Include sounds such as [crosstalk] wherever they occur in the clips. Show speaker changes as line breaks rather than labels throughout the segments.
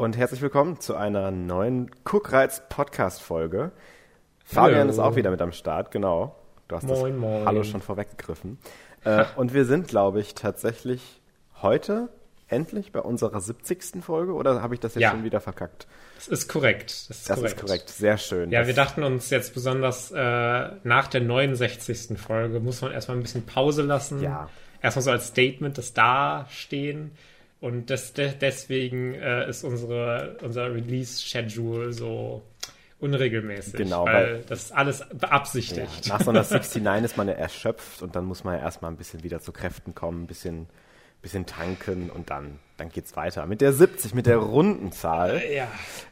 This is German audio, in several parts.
Und herzlich willkommen zu einer neuen Cookreiz Podcast Folge. Fabian ist auch wieder mit am Start, genau. Du hast
Moin,
das
moin.
Hallo schon vorweggegriffen. Äh, und wir sind, glaube ich, tatsächlich heute endlich bei unserer 70. Folge oder habe ich das jetzt
Ja.
schon wieder verkackt?
Das ist korrekt. Das ist
Das
korrekt.
ist korrekt, sehr schön.
Ja, wir dachten uns jetzt besonders äh, nach der 69. Folge muss man erstmal ein bisschen Pause lassen.
Ja.
Erstmal so als Statement das dastehen. Und das, de deswegen äh, ist unsere, unser Release-Schedule so unregelmäßig.
Genau,
weil,
weil-
das ist alles
ja,
beabsichtigt.
nach so einer [laughs] 69 ist man ja erschöpft und dann muss man ja erstmal ein bisschen wieder zu Kräften kommen, ein bisschen, bisschen tanken und dann, dann geht's weiter. Mit der 70, mit der runden Zahl.
ja.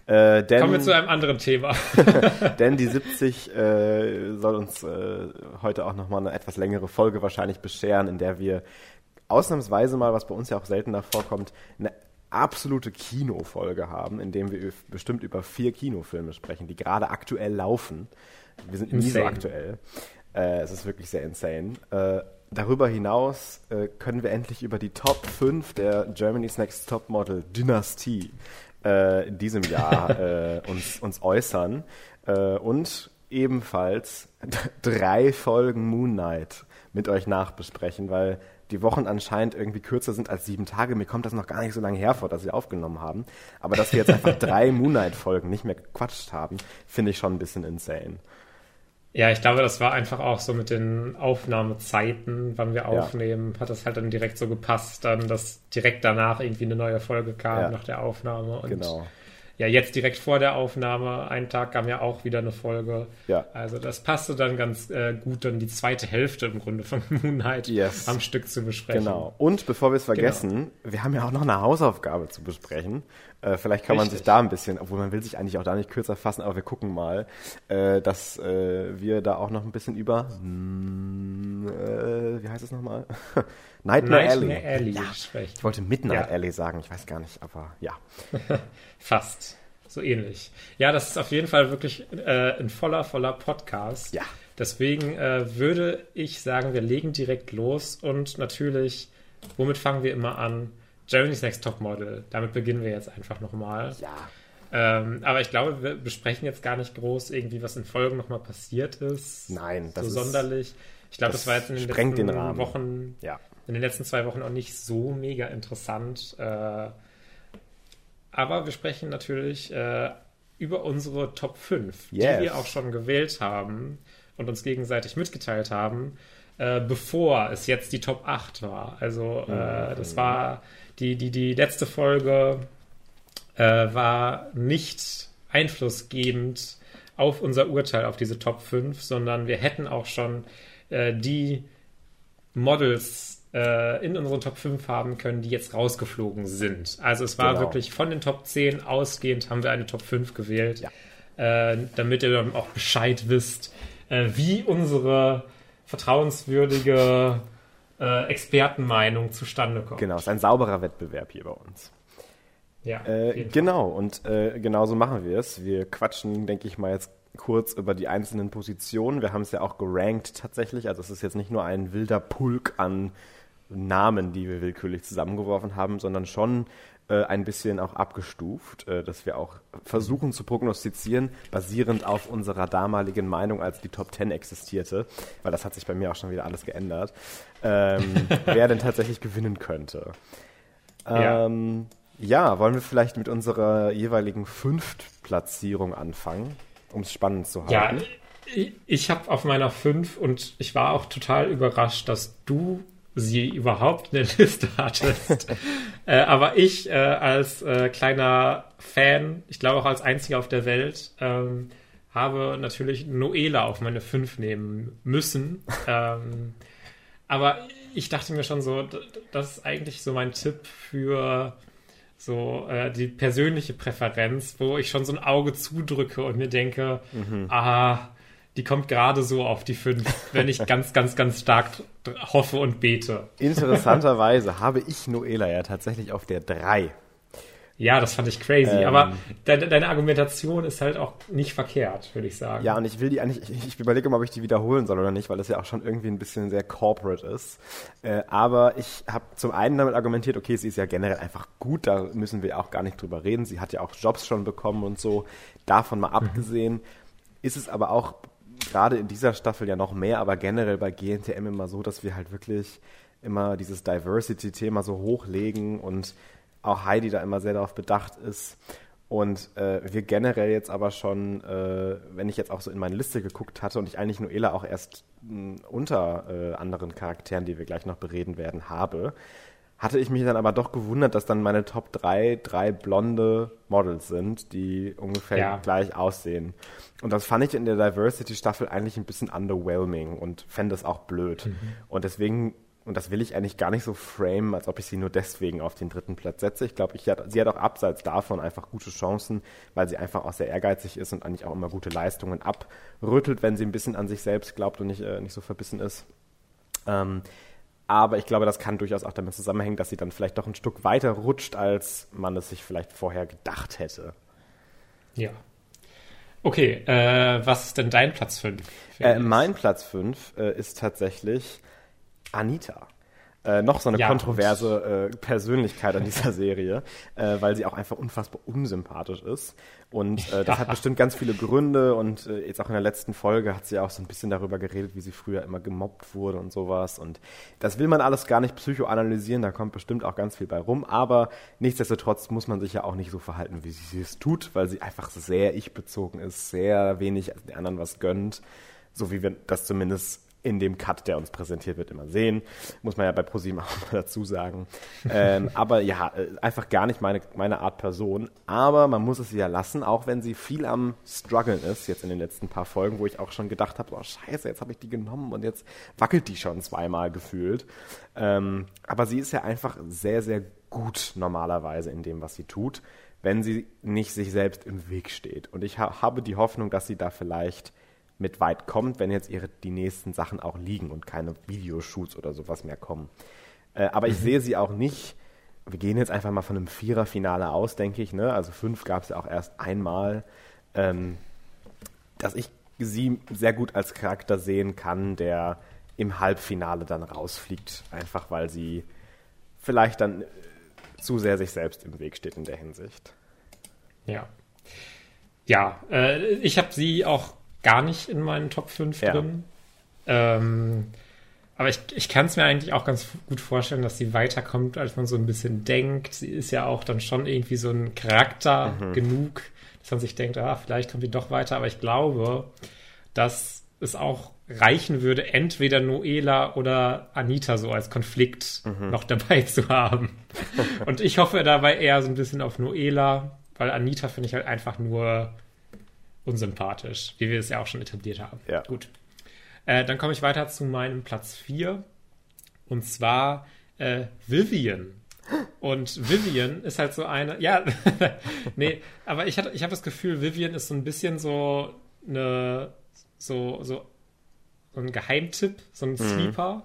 Äh, denn,
Kommen wir zu einem anderen Thema. [laughs]
Denn die [laughs] 70 äh, soll uns äh, heute auch nochmal eine etwas längere Folge wahrscheinlich bescheren, in der wir ausnahmsweise mal, was bei uns ja auch seltener vorkommt, eine absolute Kinofolge haben, in dem wir bestimmt über vier Kinofilme sprechen, die gerade aktuell laufen. Wir sind nie so aktuell. Äh, es ist wirklich sehr insane. Äh, darüber hinaus äh, können wir endlich über die Top 5 der Germany's Next Top Model Dynastie äh, in diesem Jahr [laughs] äh, uns, uns äußern. Äh, und ebenfalls [laughs] drei Folgen Moon Knight mit euch nachbesprechen, weil die Wochen anscheinend irgendwie kürzer sind als sieben Tage. Mir kommt das noch gar nicht so lange hervor, dass wir aufgenommen haben. Aber dass wir jetzt einfach [laughs] drei Moon Knight-Folgen nicht mehr gequatscht haben, finde ich schon ein bisschen insane.
Ja, ich glaube, das war einfach auch so mit den Aufnahmezeiten, wann wir aufnehmen, hat das halt dann direkt so gepasst, dann, dass direkt danach irgendwie eine neue Folge kam
Ja.
nach der Aufnahme. Und
Genau.
Ja, jetzt direkt vor der Aufnahme, einen Tag kam ja auch wieder eine Folge.
Ja.
Also das passte dann ganz äh, gut, dann die zweite Hälfte im Grunde von [laughs] Moon Knight
Yes.
am Stück zu besprechen.
Genau. Und bevor wir es vergessen, wir haben ja auch noch eine Hausaufgabe zu besprechen. Äh, vielleicht kann man
Richtig.
sich da ein bisschen, obwohl man will sich eigentlich auch da nicht kürzer fassen, aber wir gucken mal, äh, dass äh, wir da auch noch ein bisschen über, mm, äh, wie heißt es nochmal? [laughs] Nightmare,
Nightmare
Alley.
Alley
Ja.
sprechen.
Ich wollte Midnight
Ja.
Alley sagen, ich weiß gar nicht, aber ja. [laughs]
Fast. So ähnlich. Ja, das ist auf jeden Fall wirklich äh, ein voller, voller Podcast.
Ja.
Deswegen äh, würde ich sagen, wir legen direkt los und natürlich, womit fangen wir immer an? Germany's Next Topmodel. Damit beginnen wir jetzt einfach nochmal.
Ja.
Ähm, aber ich glaube, wir besprechen jetzt gar nicht groß irgendwie, was in Folgen nochmal passiert ist.
Nein, das
so
ist-
sonderlich. Ich glaube,
das
das, war jetzt in den letzten
den.
Wochen
Ja.
in den letzten zwei Wochen auch nicht so mega interessant. Äh, aber wir sprechen natürlich äh, über unsere Top 5,
Yes.
die wir auch schon gewählt haben und uns gegenseitig mitgeteilt haben, äh, bevor es jetzt die Top 8 war. Also äh, das war die, die, die letzte Folge äh, war nicht einflussgebend auf unser Urteil auf diese Top 5, sondern wir hätten auch schon äh, die Models äh, in unseren Top 5 haben können, die jetzt rausgeflogen sind. Also es war
Genau.
wirklich von den Top 10 ausgehend haben wir eine Top 5 gewählt,
Ja.
äh, damit ihr dann auch Bescheid wisst, äh, wie unsere vertrauenswürdige äh, Expertenmeinung zustande kommt.
Genau, es ist ein sauberer Wettbewerb hier bei uns.
Ja,
Äh, genau, und äh, genauso machen wir es. Wir quatschen, denke ich mal, jetzt kurz über die einzelnen Positionen. Wir haben es ja auch gerankt tatsächlich. Also es ist jetzt nicht nur ein wilder Pulk an Namen, die wir willkürlich zusammengeworfen haben, sondern schon äh, ein bisschen auch abgestuft, äh, dass wir auch versuchen zu prognostizieren, basierend auf unserer damaligen Meinung, als die Top 10 existierte, weil das hat sich bei mir auch schon wieder alles geändert, ähm, [laughs] wer denn tatsächlich gewinnen könnte.
Ja.
Ähm, ja, wollen wir vielleicht mit unserer jeweiligen Fünftplatzierung anfangen, um es spannend zu
Ja,
halten?
ich, ich habe auf meiner 5 und ich war auch total überrascht, dass du sie überhaupt in der [laughs] Liste hattest. [laughs] äh, aber ich äh, als äh, kleiner Fan, ich glaube auch als einziger auf der Welt, ähm, habe natürlich Noela auf meine 5 nehmen müssen. [laughs] ähm, aber ich dachte mir schon so, das ist eigentlich so mein Tipp für so äh, die persönliche Präferenz, wo ich schon so ein Auge zudrücke und mir denke, ah, die kommt gerade so auf die 5, wenn ich [laughs] ganz, ganz, ganz stark hoffe und bete.
Interessanterweise habe ich Noela ja tatsächlich auf der 3.
Ja, das fand ich crazy. Ähm, aber deine, deine, Argumentation ist halt auch nicht verkehrt, würde ich sagen.
Ja, und ich will die eigentlich, ich, ich überlege mal, ob ich die wiederholen soll oder nicht, weil das ja auch schon irgendwie ein bisschen sehr corporate ist. Äh, aber ich habe zum einen damit argumentiert, okay, sie ist ja generell einfach gut, da müssen wir auch gar nicht drüber reden. Sie hat ja auch Jobs schon bekommen und so. Davon mal mhm. abgesehen, mhm. ist es aber auch gerade in dieser Staffel ja noch mehr, aber generell bei GNTM immer so, dass wir halt wirklich immer dieses Diversity-Thema so hochlegen und auch Heidi da immer sehr darauf bedacht ist. Und äh, wir generell jetzt aber schon, äh, wenn ich jetzt auch so in meine Liste geguckt hatte und ich eigentlich Noela auch erst mh, unter äh, anderen Charakteren, die wir gleich noch bereden werden, habe, hatte ich mich dann aber doch gewundert, dass dann meine Top 3 drei blonde Models sind, die ungefähr ja. gleich aussehen. Und das fand ich in der Diversity-Staffel eigentlich ein bisschen underwhelming und fände es auch blöd. Mhm. Und deswegen und das will ich eigentlich gar nicht so framen, als ob ich sie nur deswegen auf den dritten Platz setze. Ich glaube, sie hat auch abseits davon einfach gute Chancen, weil sie einfach auch sehr ehrgeizig ist und eigentlich auch immer gute Leistungen abrüttelt, wenn sie ein bisschen an sich selbst glaubt und nicht, äh, nicht so verbissen ist. Ähm, aber ich glaube, das kann durchaus auch damit zusammenhängen, dass sie dann vielleicht doch ein Stück weiter rutscht, als man es sich vielleicht vorher gedacht hätte.
Ja. Okay, äh, was ist denn dein Platz 5?
Äh, mein Platz 5 äh, ist tatsächlich Anita. Äh, noch so eine ja, kontroverse äh, Persönlichkeit an dieser [laughs] Serie, äh, weil sie auch einfach unfassbar unsympathisch ist. Und äh, das hat [laughs] bestimmt ganz viele Gründe. Und äh, jetzt auch in der letzten Folge hat sie auch so ein bisschen darüber geredet, wie sie früher immer gemobbt wurde und sowas. Und das will man alles gar nicht psychoanalysieren, da kommt bestimmt auch ganz viel bei rum. Aber nichtsdestotrotz muss man sich ja auch nicht so verhalten, wie sie es tut, weil sie einfach sehr ich-bezogen ist, sehr wenig den anderen was gönnt. So wie wir das zumindest in dem Cut, der uns präsentiert wird, immer sehen. Muss man ja bei ProSieben auch [laughs] mal dazu sagen. ähm, aber ja, äh, einfach gar nicht meine, meine Art Person. Aber man muss es ja lassen, auch wenn sie viel am Struggeln ist, jetzt in den letzten paar Folgen, wo ich auch schon gedacht habe, oh scheiße, jetzt habe ich die genommen und jetzt wackelt die schon zweimal gefühlt. Ähm, aber sie ist ja einfach sehr, sehr gut normalerweise in dem, was sie tut, wenn sie nicht sich selbst im Weg steht. Und ich ha habe die Hoffnung, dass sie da vielleicht mit weit kommt, wenn jetzt ihre, die nächsten Sachen auch liegen und keine Videoshoots oder sowas mehr kommen. Äh, aber ich mhm. sehe sie auch nicht. Wir gehen jetzt einfach mal von einem Viererfinale aus, denke ich. Ne? Also fünf gab es ja auch erst einmal. Ähm, dass ich sie sehr gut als Charakter sehen kann, der im Halbfinale dann rausfliegt, einfach weil sie vielleicht dann äh, zu sehr sich selbst im Weg steht in der Hinsicht.
Ja. Ja, äh, ich habe sie auch gar nicht in meinen Top 5 ja. drin. Ähm, aber ich, ich kann es mir eigentlich auch ganz gut vorstellen, dass sie weiterkommt, als man so ein bisschen denkt. Sie ist ja auch dann schon irgendwie so ein Charakter mhm. genug, dass man sich denkt, ah, vielleicht kommt sie doch weiter. Aber ich glaube, dass es auch reichen würde, entweder Noela oder Anita so als Konflikt mhm. noch dabei zu haben. [laughs] Und ich hoffe dabei eher so ein bisschen auf Noela, weil Anita finde ich halt einfach nur unsympathisch, wie wir es ja auch schon etabliert haben.
Ja.
Gut. Äh, dann komme ich weiter zu meinem Platz 4. Und zwar äh, Vivian. Und Vivian ist halt so eine, ja, [laughs] nee, aber ich, ich habe das Gefühl, Vivian ist so ein bisschen so eine, so, so, so ein Geheimtipp, so ein mhm. Sleeper,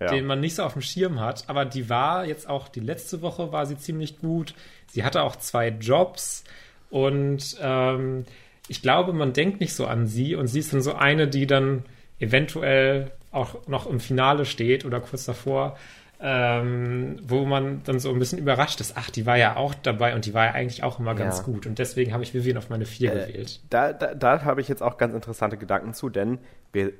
ja. den man nicht so auf dem Schirm hat. Aber die war jetzt auch, die letzte Woche war sie ziemlich gut. Sie hatte auch zwei Jobs und ähm, ich glaube, man denkt nicht so an sie und sie ist dann so eine, die dann eventuell auch noch im Finale steht oder kurz davor, ähm, wo man dann so ein bisschen überrascht ist, ach, die war ja auch dabei und die war ja eigentlich auch immer ganz ja. gut. Und deswegen habe ich Vivian auf meine vier äh, gewählt.
Da, da, da habe ich jetzt auch ganz interessante Gedanken zu, denn wir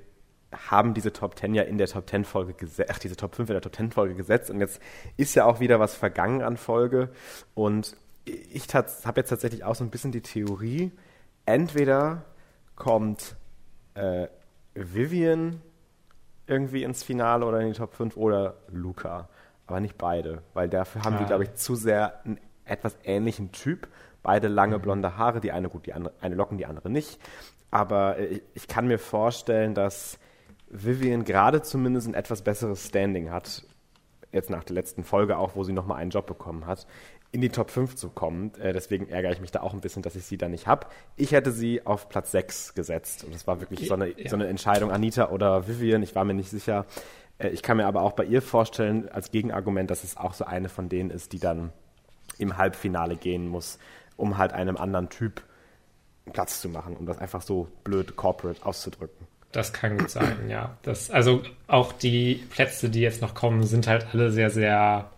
haben diese Top 10 ja in der Top 10 Folge gesetzt, ach, diese Top 5 in der Top 10 Folge gesetzt und jetzt ist ja auch wieder was vergangen an Folge und ich habe jetzt tatsächlich auch so ein bisschen die Theorie, entweder kommt äh, Vivian irgendwie ins Finale oder in die Top 5 oder Luca. Aber nicht beide, weil dafür haben ah. die, glaube ich, zu sehr einen etwas ähnlichen Typ. Beide lange mhm. blonde Haare, die eine gut, die andere, eine Locken, die andere nicht. Aber ich, äh, ich kann mir vorstellen, dass Vivian gerade zumindest ein etwas besseres Standing hat. Jetzt nach der letzten Folge auch, wo sie nochmal einen Job bekommen hat in die Top 5 zu kommen. Äh, deswegen ärgere ich mich da auch ein bisschen, dass ich sie da nicht habe. Ich hätte sie auf Platz 6 gesetzt. Und das war wirklich so eine, ja. so eine Entscheidung, Anita oder Vivian. Ich war mir nicht sicher. Äh, ich kann mir aber auch bei ihr vorstellen, als Gegenargument, dass es auch so eine von denen ist, die dann im Halbfinale gehen muss, um halt einem anderen Typ Platz zu machen, um das einfach so blöd corporate auszudrücken.
Das kann gut sein, ja. Das, also auch die Plätze, die jetzt noch kommen, sind halt alle sehr, sehr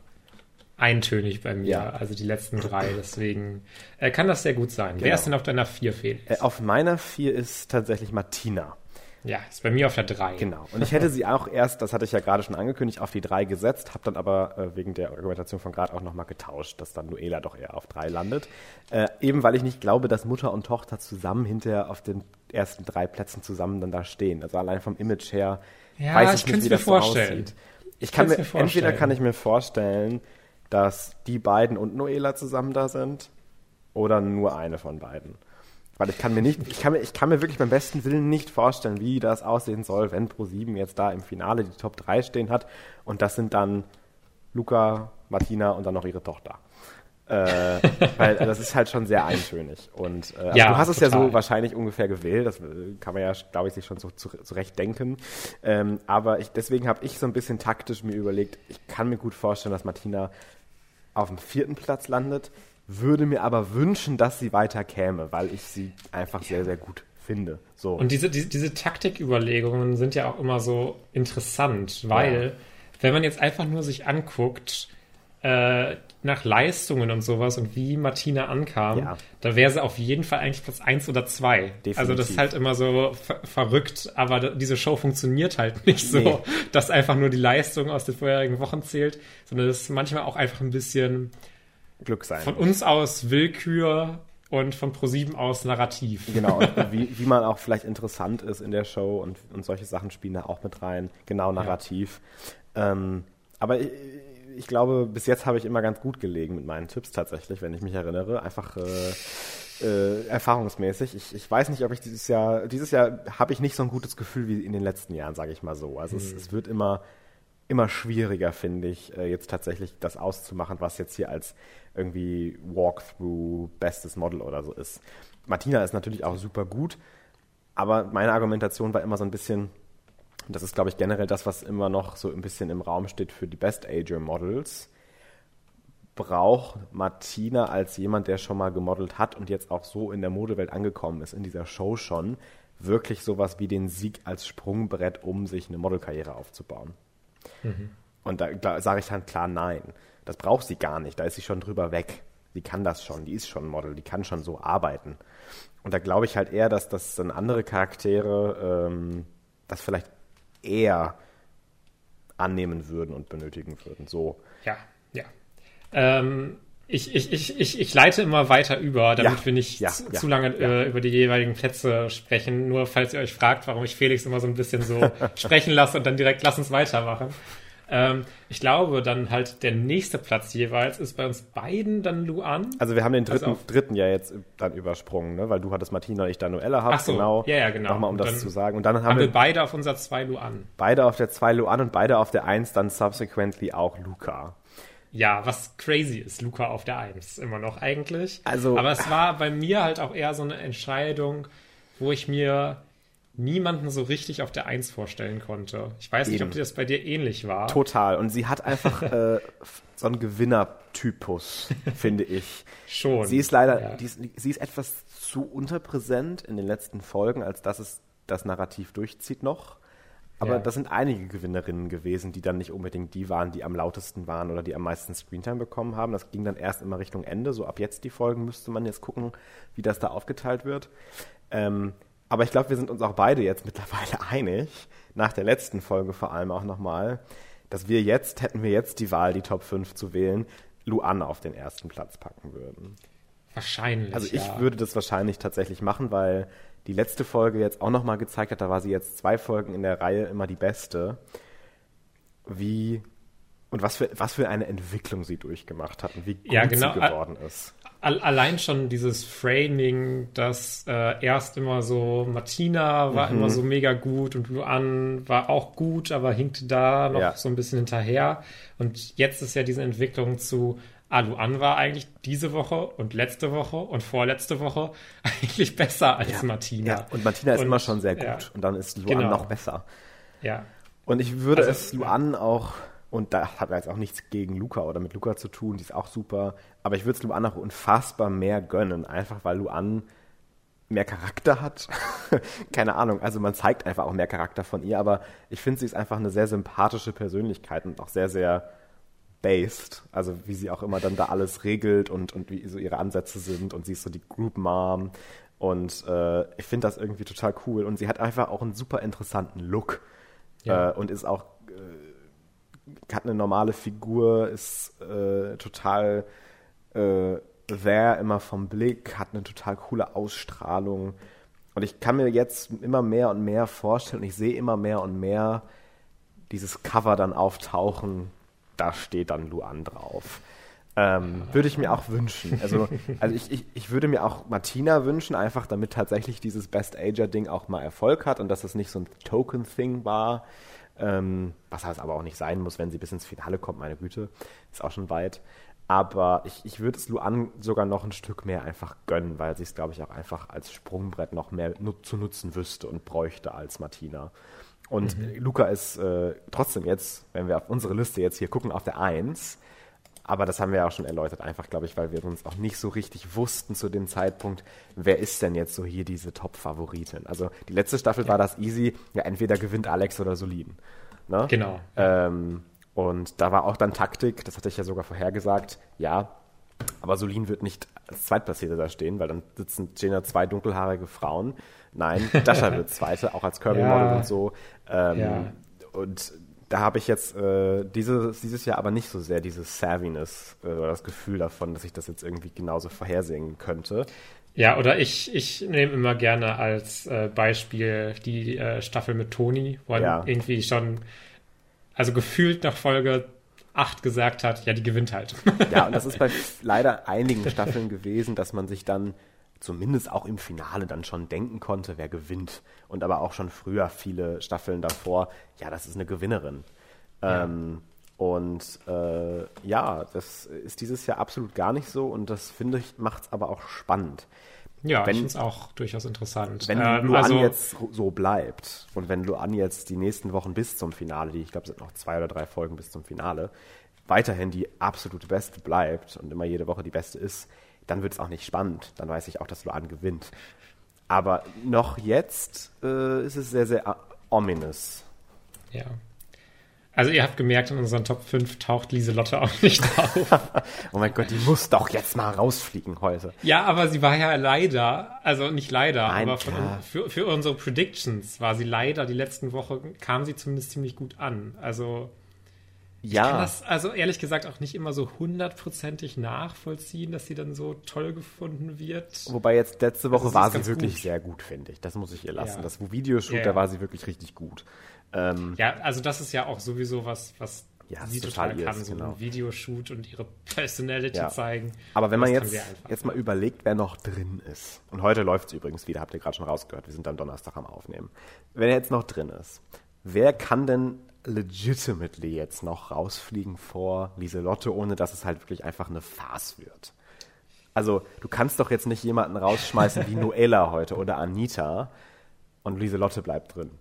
eintönig bei mir. Ja. Also die letzten drei. Deswegen äh, kann das sehr gut sein. Genau. Wer ist denn auf deiner vier, Felix?
Äh, auf meiner vier ist tatsächlich Martina.
Ja, ist bei mir auf der 3.
Genau. Und ich hätte sie auch erst, das hatte ich ja gerade schon angekündigt, auf die 3 gesetzt, habe dann aber äh, wegen der Argumentation von gerade auch nochmal getauscht, dass dann Noela doch eher auf 3 landet. Äh, eben weil ich nicht glaube, dass Mutter und Tochter zusammen hinterher auf den ersten drei Plätzen zusammen dann da stehen. Also allein vom Image her
ja, weiß ich, ich nicht, wie das
vorstellen. so aussieht. Ich kann mir, mir entweder kann ich mir vorstellen, dass die beiden und Noela zusammen da sind oder nur eine von beiden. Weil ich kann mir nicht, ich kann mir, ich kann mir wirklich beim besten Willen nicht vorstellen, wie das aussehen soll, wenn Pro7 jetzt da im Finale die Top 3 stehen hat und das sind dann Luca, Martina und dann noch ihre Tochter. Äh, weil das ist halt schon sehr eintönig. Und äh, also ja, du hast es ja so wahrscheinlich ungefähr gewählt, das äh, kann man ja, glaube ich, sich schon so zurecht denken. Ähm, aber ich, deswegen habe ich so ein bisschen taktisch mir überlegt, ich kann mir gut vorstellen, dass Martina auf dem vierten Platz landet würde mir aber wünschen, dass sie weiter käme, weil ich sie einfach sehr, sehr gut finde. So.
Und diese, diese, diese Taktiküberlegungen sind ja auch immer so interessant, weil, ja. wenn man jetzt einfach nur sich anguckt, äh, nach Leistungen und sowas und wie Martina ankam, ja. da wäre sie auf jeden Fall eigentlich Platz 1 oder 2. Also das ist halt immer so ver verrückt, aber diese Show funktioniert halt nicht so, nee. dass einfach nur die Leistung aus den vorherigen Wochen zählt, sondern es ist manchmal auch einfach ein bisschen
Glück sein.
Von uns aus Willkür und von ProSieben aus Narrativ.
Genau, [laughs] wie, wie man auch vielleicht interessant ist in der Show und, und solche Sachen spielen da auch mit rein. Genau, Narrativ. Ja. Ähm, aber ich, glaube, bis jetzt habe ich immer ganz gut gelegen mit meinen Tipps tatsächlich, wenn ich mich erinnere. Einfach äh, äh, erfahrungsmäßig. Ich, ich weiß nicht, ob ich dieses Jahr, dieses Jahr habe ich nicht so ein gutes Gefühl wie in den letzten Jahren, sage ich mal so. Also hm. es, es wird immer immer schwieriger, finde ich, äh, jetzt tatsächlich das auszumachen, was jetzt hier als irgendwie Walkthrough bestes Model oder so ist. Martina ist natürlich auch super gut, aber meine Argumentation war immer so ein bisschen, das ist glaube ich generell das, was immer noch so ein bisschen im Raum steht für die Best Ager Models, braucht Martina als jemand, der schon mal gemodelt hat und jetzt auch so in der Modewelt angekommen ist, in dieser Show schon, wirklich sowas wie den Sieg als Sprungbrett, um sich eine Modelkarriere aufzubauen. Mhm. Und da, da sage ich dann klar nein. Das braucht sie gar nicht. Da ist sie schon drüber weg. Die kann das schon. Die ist schon Model. Die kann schon so arbeiten. Und da glaube ich halt eher, dass das dann andere Charaktere ähm, das vielleicht eher annehmen würden und benötigen würden. So.
Ja, ja. Ähm, ich, ich, ich, ich, ich leite immer weiter über, damit ja, wir nicht ja, zu, ja, zu, lange äh, über die jeweiligen Plätze sprechen. Nur falls ihr euch fragt, warum ich Felix immer so ein bisschen so [laughs] sprechen lasse und dann direkt lass uns weitermachen. Ähm, ich glaube, dann halt der nächste Platz jeweils ist bei uns beiden dann Luan.
Also wir haben den dritten, dritten ja jetzt dann übersprungen, ne? weil du hattest Martina und ich Danuela habe. Ach
so, genau. Ja, ja, genau.
Nochmal, um das zu sagen.
Und dann haben, haben wir, wir beide auf unser 2 Luan.
Beide auf der 2 Luan und beide auf der 1 dann subsequently auch Luca.
Ja, was crazy ist, Luca auf der 1 immer noch eigentlich. Also, Aber es war bei mir halt auch eher so eine Entscheidung, wo ich mir niemanden so richtig auf der Eins vorstellen konnte. Ich weiß Eben. nicht, ob das bei dir ähnlich war.
Total. Und sie hat einfach [laughs] äh, so einen Gewinnertypus, finde ich.
Schon.
Sie ist leider, ja. die ist, sie ist etwas zu unterpräsent in den letzten Folgen, als dass es das Narrativ durchzieht noch. Aber ja. das sind einige Gewinnerinnen gewesen, die dann nicht unbedingt die waren, die am lautesten waren oder die am meisten Screentime bekommen haben. Das ging dann erst immer Richtung Ende. So ab jetzt die Folgen müsste man jetzt gucken, wie das da aufgeteilt wird. Ähm, aber ich glaube, wir sind uns auch beide jetzt [laughs] mittlerweile einig, nach der letzten Folge vor allem auch nochmal, dass wir jetzt, hätten wir jetzt die Wahl, die Top 5 zu wählen, Luan auf den ersten Platz packen würden.
Wahrscheinlich.
Also ich ja. würde das wahrscheinlich tatsächlich machen, weil die letzte Folge jetzt auch nochmal gezeigt hat, da war sie jetzt zwei Folgen in der Reihe immer die beste. Wie und was für, was für eine Entwicklung sie durchgemacht hat und wie gut ja, genau. sie geworden ist
allein schon dieses Framing, dass äh, erst immer so Martina war mhm. immer so mega gut und Luan war auch gut, aber hinkte da noch ja. so ein bisschen hinterher. Und jetzt ist ja diese Entwicklung zu ah, Luan war eigentlich diese Woche und letzte Woche und vorletzte Woche [laughs] eigentlich besser als
ja.
Martina.
Ja, und Martina ist und, immer schon sehr gut und dann ist Luan genau. noch besser.
Ja.
Und ich würde also, es Luan auch Und da hat er jetzt auch nichts gegen Luca oder mit Luca zu tun, die ist auch super. Aber ich würde es Luan auch unfassbar mehr gönnen, einfach weil Luan mehr Charakter hat. [laughs] Keine Ahnung, also man zeigt einfach auch mehr Charakter von ihr, aber ich finde, sie ist einfach eine sehr sympathische Persönlichkeit und auch sehr, sehr based. Also wie sie auch immer dann da alles regelt und, und wie so ihre Ansätze sind und sie ist so die Group Mom und äh, ich finde das irgendwie total cool und sie hat einfach auch einen super interessanten Look ja. äh, und ist auch äh, hat eine normale Figur, ist äh, total äh, there immer vom Blick, hat eine total coole Ausstrahlung. Und ich kann mir jetzt immer mehr und mehr vorstellen, ich sehe immer mehr und mehr dieses Cover dann auftauchen, da steht dann Luan drauf. Ähm, würde ich mir auch wünschen. Also, [laughs] also ich, ich, ich würde mir auch Martina wünschen, einfach damit tatsächlich dieses Best Ager-Ding auch mal Erfolg hat und dass es nicht so ein Token-Thing war. Ähm, was halt aber auch nicht sein muss, wenn sie bis ins Finale kommt, meine Güte. Ist auch schon weit. Aber ich, ich würde es Luan sogar noch ein Stück mehr einfach gönnen, weil sie es, glaube ich, auch einfach als Sprungbrett noch mehr nut zu nutzen wüsste und bräuchte als Martina. Und mhm. Luca ist äh, trotzdem jetzt, wenn wir auf unsere Liste jetzt hier gucken, auf der Eins. Aber das haben wir ja auch schon erläutert, einfach, glaube ich, weil wir uns auch nicht so richtig wussten zu dem Zeitpunkt, wer ist denn jetzt so hier diese Top-Favoritin. Also die letzte Staffel ja. war das easy, ja, entweder gewinnt Alex oder Solin.
Ne? Genau.
Ähm, und da war auch dann Taktik, das hatte ich ja sogar vorhergesagt, ja, aber Solin wird nicht als Zweitplatzierte da stehen, weil dann sitzen stehen da zwei dunkelhaarige Frauen. Nein, [laughs] Dasha wird Zweite, auch als Kirby-Model ja. und so. Ähm, ja. Und da habe ich jetzt äh, dieses, dieses Jahr aber nicht so sehr dieses Savviness äh, oder das Gefühl davon, dass ich das jetzt irgendwie genauso vorhersehen könnte.
Ja, oder ich, ich nehme immer gerne als äh, Beispiel die äh, Staffel mit Toni, wo ja. irgendwie schon also gefühlt nach Folge 8 gesagt hat, ja, die gewinnt halt. [laughs]
Ja, und das ist bei leider einigen Staffeln gewesen, dass man sich dann zumindest auch im Finale dann schon denken konnte, wer gewinnt. Und aber auch schon früher viele Staffeln davor, ja, das ist eine Gewinnerin. Ja. Ähm, und äh, ja, das ist dieses Jahr absolut gar nicht so und das finde ich, macht es aber auch spannend.
Ja, wenn, ich finde es auch durchaus interessant.
Wenn ähm, Luan also, jetzt so bleibt und wenn Luan jetzt die nächsten Wochen bis zum Finale, die ich glaube, sind noch zwei oder drei Folgen bis zum Finale, weiterhin die absolute Beste bleibt und immer jede Woche die Beste ist, dann wird es auch nicht spannend. Dann weiß ich auch, dass Luan gewinnt. Aber noch jetzt äh, ist es sehr, sehr ominous.
Ja. Also ihr habt gemerkt, in unseren Top 5 taucht Lieselotte auch nicht [laughs] auf.
oh mein Gott, die muss doch jetzt mal rausfliegen heute.
Ja, aber sie war ja leider, also nicht leider, Nein, aber für, für unsere Predictions war sie leider, die letzten Wochen kam sie zumindest ziemlich gut an. Also ja. ich kann das also ehrlich gesagt auch nicht immer so hundertprozentig nachvollziehen, dass sie dann so toll gefunden wird.
Wobei jetzt letzte Woche also, war sie wirklich gut. sehr gut, finde ich. Das muss ich ihr lassen. Ja. Das Videoshoot, ja, da war sie wirklich richtig gut.
Ähm, ja, also das ist ja auch sowieso was, was ja, sie total, total kann, so genau. ein Videoshoot und ihre Personality ja. zeigen.
Aber wenn man jetzt, jetzt mal überlegt, wer noch drin ist, und heute läuft es übrigens wieder, habt ihr gerade schon rausgehört, wir sind am Donnerstag am Aufnehmen. Wenn er jetzt noch drin ist, wer kann denn legitimately jetzt noch rausfliegen vor Lieselotte, ohne dass es halt wirklich einfach eine Farce wird? Also, du kannst doch jetzt nicht jemanden rausschmeißen wie [laughs] Noella heute oder Anita und Lieselotte bleibt drin.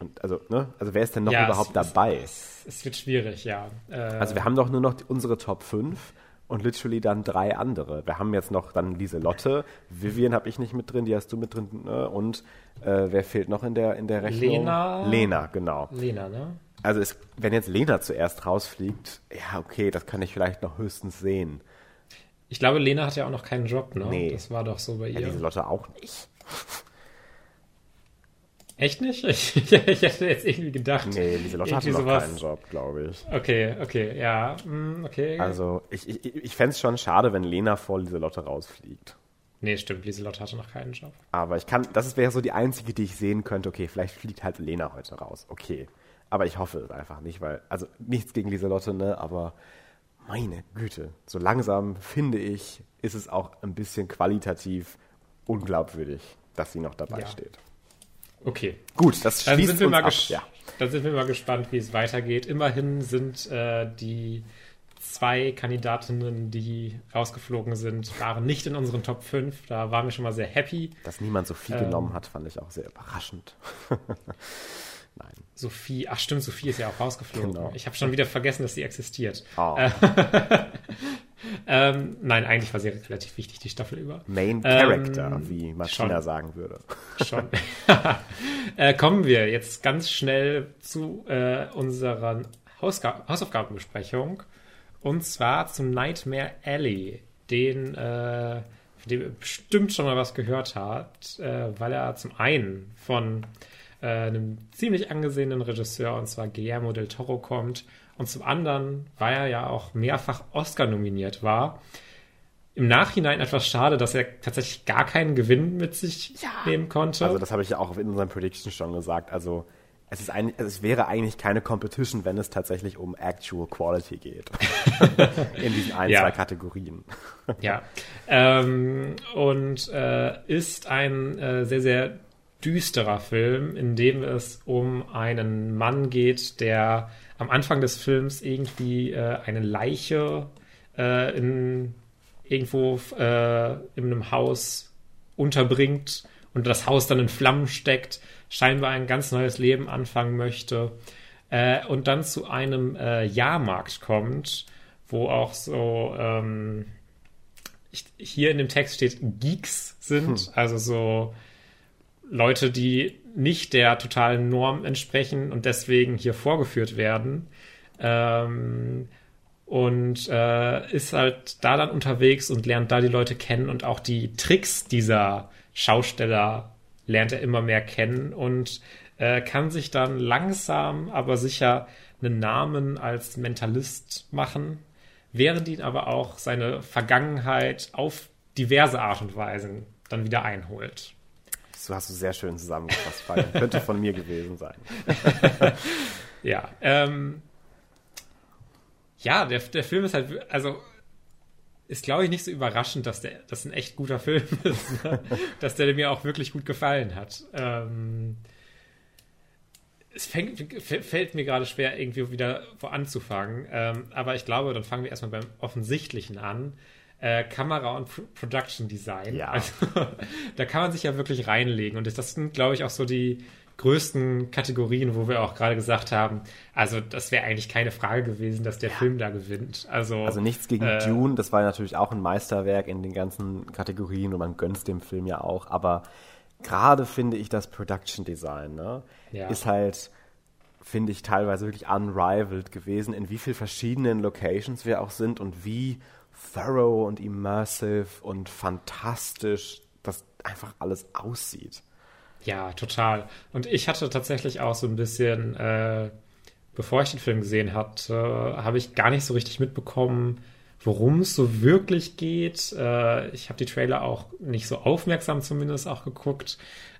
Und also, ne? Also wer ist denn noch ja, überhaupt es, dabei?
Es, es, wird schwierig, ja.
Äh, also wir haben doch nur noch die, unsere Top 5 und literally dann drei andere. Wir haben jetzt noch dann Lieselotte, Vivian habe ich nicht mit drin, die hast du mit drin, ne? Und äh, wer fehlt noch in der, in der Rechnung?
Lena.
Lena, genau.
Lena, ne?
Also es, wenn jetzt Lena zuerst rausfliegt, ja, okay, das kann ich vielleicht noch höchstens sehen.
Ich glaube, Lena hat ja auch noch keinen Job, ne? Nee. Das war doch so bei ihr.
Ja, Lieselotte auch nicht.
Echt nicht? Ich, [laughs] ich, hätte jetzt irgendwie gedacht.
Nee, Lieselotte hatte noch keinen Job, glaube ich.
Okay, okay, ja, mm, okay.
Also, ich, ich, ich fände es schon schade, wenn Lena vor Lieselotte rausfliegt.
Nee, stimmt, Lieselotte hatte noch keinen Job.
Aber ich kann, das wäre so die einzige, die ich sehen könnte, okay, vielleicht fliegt halt Lena heute raus, okay. Aber ich hoffe es einfach nicht, weil, also nichts gegen Lieselotte, ne, aber meine Güte, so langsam finde ich, ist es auch ein bisschen qualitativ unglaubwürdig, dass sie noch dabei ja. steht.
Okay.
Gut, das
dann sind wir mal ab, ja. Dann sind wir mal gespannt, wie es weitergeht. Immerhin sind äh, die zwei Kandidatinnen, die rausgeflogen sind, waren nicht in unseren Top 5. Da waren wir schon mal sehr happy.
Dass niemand so viel ähm, genommen hat, fand ich auch sehr überraschend. [laughs] Nein.
Sophie, ach stimmt, Sophie ist ja auch rausgeflogen. Genau. Ich habe schon wieder vergessen, dass sie existiert.
Oh. [laughs]
ähm, nein, eigentlich war sie relativ wichtig, die Staffel über.
Main Character, ähm, wie Martina schon. sagen würde.
Schon. [laughs] äh, kommen wir jetzt ganz schnell zu äh, unserer Hausga Hausaufgabenbesprechung. Und zwar zum Nightmare Alley, den, äh, von dem ihr bestimmt schon mal was gehört habt, äh, weil er zum einen von äh, einem ziemlich angesehenen Regisseur, und zwar Guillermo del Toro, kommt. Und zum anderen, weil er ja auch mehrfach Oscar nominiert war. Im Nachhinein etwas schade, dass er tatsächlich gar keinen Gewinn mit sich ja. nehmen konnte.
Also das habe ich ja auch in unseren Predictions schon gesagt. Also es, ist ein, es wäre eigentlich keine Competition, wenn es tatsächlich um Actual Quality geht. [laughs] in diesen ein, ja. zwei Kategorien. [laughs]
ja. Ähm, und äh, ist ein äh, sehr, sehr düsterer Film, in dem es um einen Mann geht, der am Anfang des Films irgendwie äh, eine Leiche äh, in irgendwo äh, in einem Haus unterbringt und das Haus dann in Flammen steckt, scheinbar ein ganz neues Leben anfangen möchte äh, und dann zu einem äh, Jahrmarkt kommt, wo auch so ähm, ich, hier in dem Text steht Geeks sind, hm. also so Leute, die nicht der totalen Norm entsprechen und deswegen hier vorgeführt werden. Ähm, und äh, ist halt da dann unterwegs und lernt da die Leute kennen und auch die Tricks dieser Schausteller lernt er immer mehr kennen und äh, kann sich dann langsam, aber sicher einen Namen als Mentalist machen, während ihn aber auch seine Vergangenheit auf diverse Art und Weisen dann wieder einholt.
So hast du sehr schön zusammengefasst, Falk. Könnte von mir gewesen sein. [laughs]
ja, ähm, ja, der, der Film ist halt, also ist, glaube ich, nicht so überraschend, dass der das ein echt guter Film [laughs] ist, ne? dass der mir auch wirklich gut gefallen hat. Ähm, es fängt, fällt mir gerade schwer, irgendwie wieder wo anzufangen. Ähm, aber ich glaube, dann fangen wir erstmal beim Offensichtlichen an äh, Kamera und Pro Production Design.
Ja.
Also, [laughs] da kann man sich ja wirklich reinlegen. Und das sind, glaube ich, auch so die größten Kategorien, wo wir auch gerade gesagt haben, also das wäre eigentlich keine Frage gewesen, dass der ja. Film da gewinnt. Also,
also nichts gegen äh, Dune, das war natürlich auch ein Meisterwerk in den ganzen Kategorien und man gönnt dem Film ja auch, aber gerade finde ich das Production Design, ne, ja. ist halt, finde ich teilweise wirklich unrivaled gewesen, in wie vielen verschiedenen Locations wir auch sind und wie thorough und immersive und fantastisch das einfach alles aussieht.
Ja, total. Und ich hatte tatsächlich auch so ein bisschen, äh, bevor ich den Film gesehen hatte, äh, habe ich gar nicht so richtig mitbekommen, worum es so wirklich geht. Äh, ich habe die Trailer auch nicht so aufmerksam zumindest auch geguckt.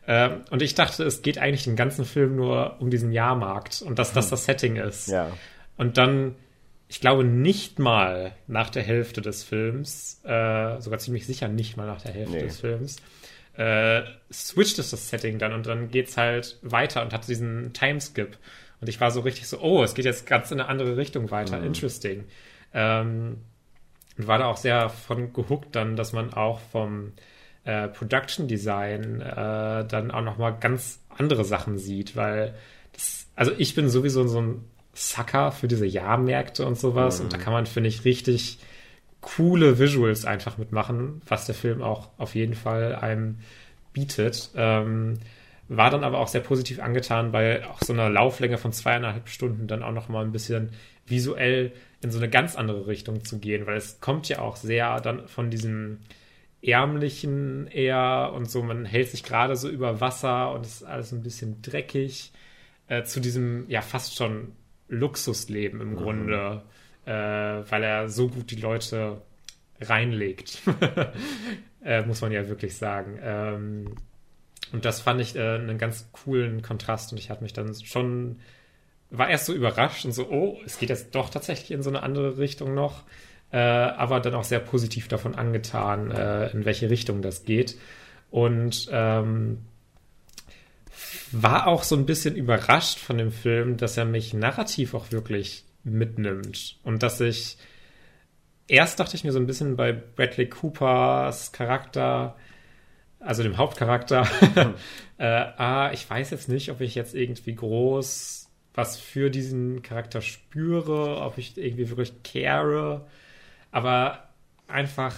Äh, und ich dachte, es geht eigentlich den ganzen Film nur um diesen Jahrmarkt und dass das hm. das Setting ist.
Ja.
Und dann ich glaube nicht mal nach der Hälfte des Films, äh, sogar ziemlich sicher nicht mal nach der Hälfte nee. des Films, äh, switcht es das Setting dann und dann geht's halt weiter und hat diesen Timeskip. Und ich war so richtig so, oh, es geht jetzt ganz in eine andere Richtung weiter. Mhm. Interesting. Ähm, und war da auch sehr von gehuckt dann, dass man auch vom äh, Production Design äh, dann auch nochmal ganz andere Sachen sieht, weil das, also ich bin sowieso so ein Sucker für diese Jahrmärkte und sowas. Mhm. Und da kann man, finde ich, richtig coole Visuals einfach mitmachen, was der Film auch auf jeden Fall einem bietet. Ähm, war dann aber auch sehr positiv angetan, bei auch so einer Lauflänge von zweieinhalb Stunden dann auch noch mal ein bisschen visuell in so eine ganz andere Richtung zu gehen, weil es kommt ja auch sehr dann von diesem ärmlichen eher und so, man hält sich gerade so über Wasser und es ist alles ein bisschen dreckig, äh, zu diesem ja fast schon Luxusleben im mhm. Grunde, äh, weil er so gut die Leute reinlegt. [laughs] äh, muss man ja wirklich sagen. Ähm, und das fand ich äh, einen ganz coolen Kontrast und ich hatte mich dann schon, war erst so überrascht und so, oh, es geht jetzt doch tatsächlich in so eine andere Richtung noch, äh, aber dann auch sehr positiv davon angetan, äh, in welche Richtung das geht. Und ähm, war auch so ein bisschen überrascht von dem Film, dass er mich narrativ auch wirklich mitnimmt. Und dass ich erst dachte ich mir so ein bisschen bei Bradley Coopers Charakter, also dem Hauptcharakter, [laughs] äh, ah, ich weiß jetzt nicht, ob ich jetzt irgendwie groß was für diesen Charakter spüre, ob ich irgendwie wirklich care, aber einfach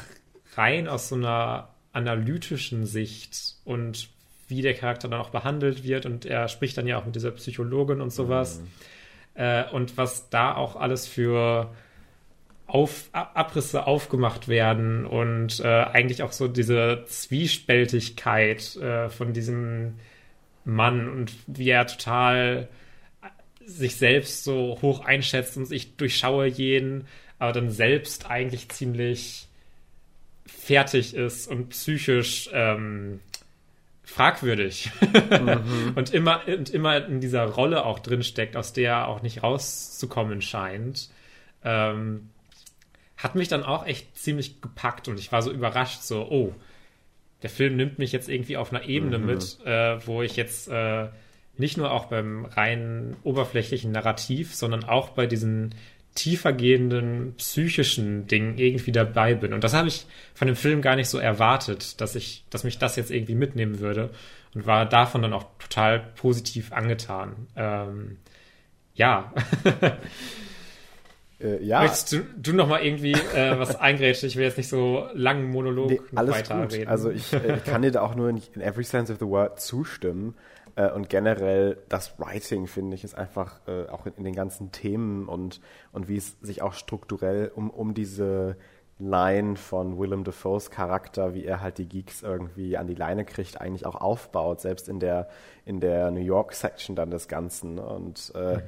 rein aus so einer analytischen Sicht und wie der Charakter dann auch behandelt wird und er spricht dann ja auch mit dieser Psychologin und sowas. Mhm. Äh, und was da auch alles für auf, Abrisse aufgemacht werden und äh, eigentlich auch so diese Zwiespältigkeit äh, von diesem Mann und wie er total sich selbst so hoch einschätzt und ich durchschaue jeden, aber dann selbst eigentlich ziemlich fertig ist und psychisch ähm, fragwürdig mhm. [laughs] und immer und immer in dieser Rolle auch drin steckt, aus der er auch nicht rauszukommen scheint, ähm, hat mich dann auch echt ziemlich gepackt und ich war so überrascht, so oh, der Film nimmt mich jetzt irgendwie auf einer Ebene mhm. mit, äh, wo ich jetzt äh, nicht nur auch beim rein oberflächlichen Narrativ, sondern auch bei diesen tiefergehenden psychischen Dingen irgendwie dabei bin. Und das habe ich von dem Film gar nicht so erwartet, dass ich, dass mich das jetzt irgendwie mitnehmen würde und war davon dann auch total positiv angetan. Ähm, ja. [laughs]
äh, ja.
Möchtest du, du noch mal irgendwie äh, was eingrätschen? Ich will jetzt nicht so langen Monolog nee,
alles weiterreden. Gut. Also ich, äh, ich kann dir da auch nur in, in every sense of the word zustimmen. Äh, und generell das Writing, finde ich, ist einfach äh, auch in, in, den ganzen Themen und, und wie es sich auch strukturell um, um diese Line von Willem Dafoes Charakter, wie er halt die Geeks irgendwie an die Leine kriegt, eigentlich auch aufbaut, selbst in der, in der New York Section dann des Ganzen. Und äh, mhm.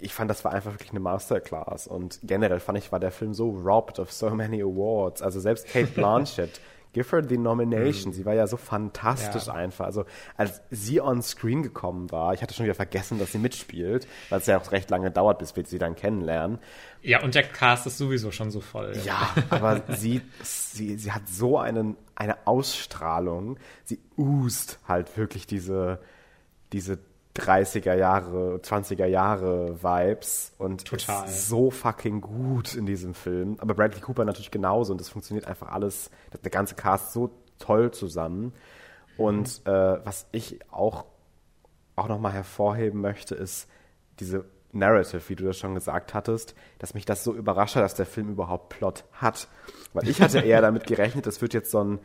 ich fand, das war einfach wirklich eine Masterclass. Und generell fand ich, war der Film so robbed of so many awards. Also selbst Kate [laughs] Blanchett Her the nomination. Mhm. Sie war ja so fantastisch ja. einfach. Also als sie on screen gekommen war, ich hatte schon wieder vergessen, dass sie mitspielt, weil es ja auch recht lange dauert, bis wir sie dann kennenlernen.
Ja, und der Cast ist sowieso schon so voll.
Ja, aber sie, sie, sie hat so einen, eine Ausstrahlung. Sie ust halt wirklich diese, diese 30er Jahre, 20er Jahre Vibes und
Total.
ist so fucking gut in diesem Film. Aber Bradley Cooper natürlich genauso und es funktioniert einfach alles, der ganze Cast so toll zusammen. Und mhm. äh, was ich auch, auch nochmal hervorheben möchte, ist diese Narrative, wie du das schon gesagt hattest, dass mich das so überrascht hat, dass der Film überhaupt Plot hat. Weil ich hatte eher [laughs] damit gerechnet, das wird jetzt so ein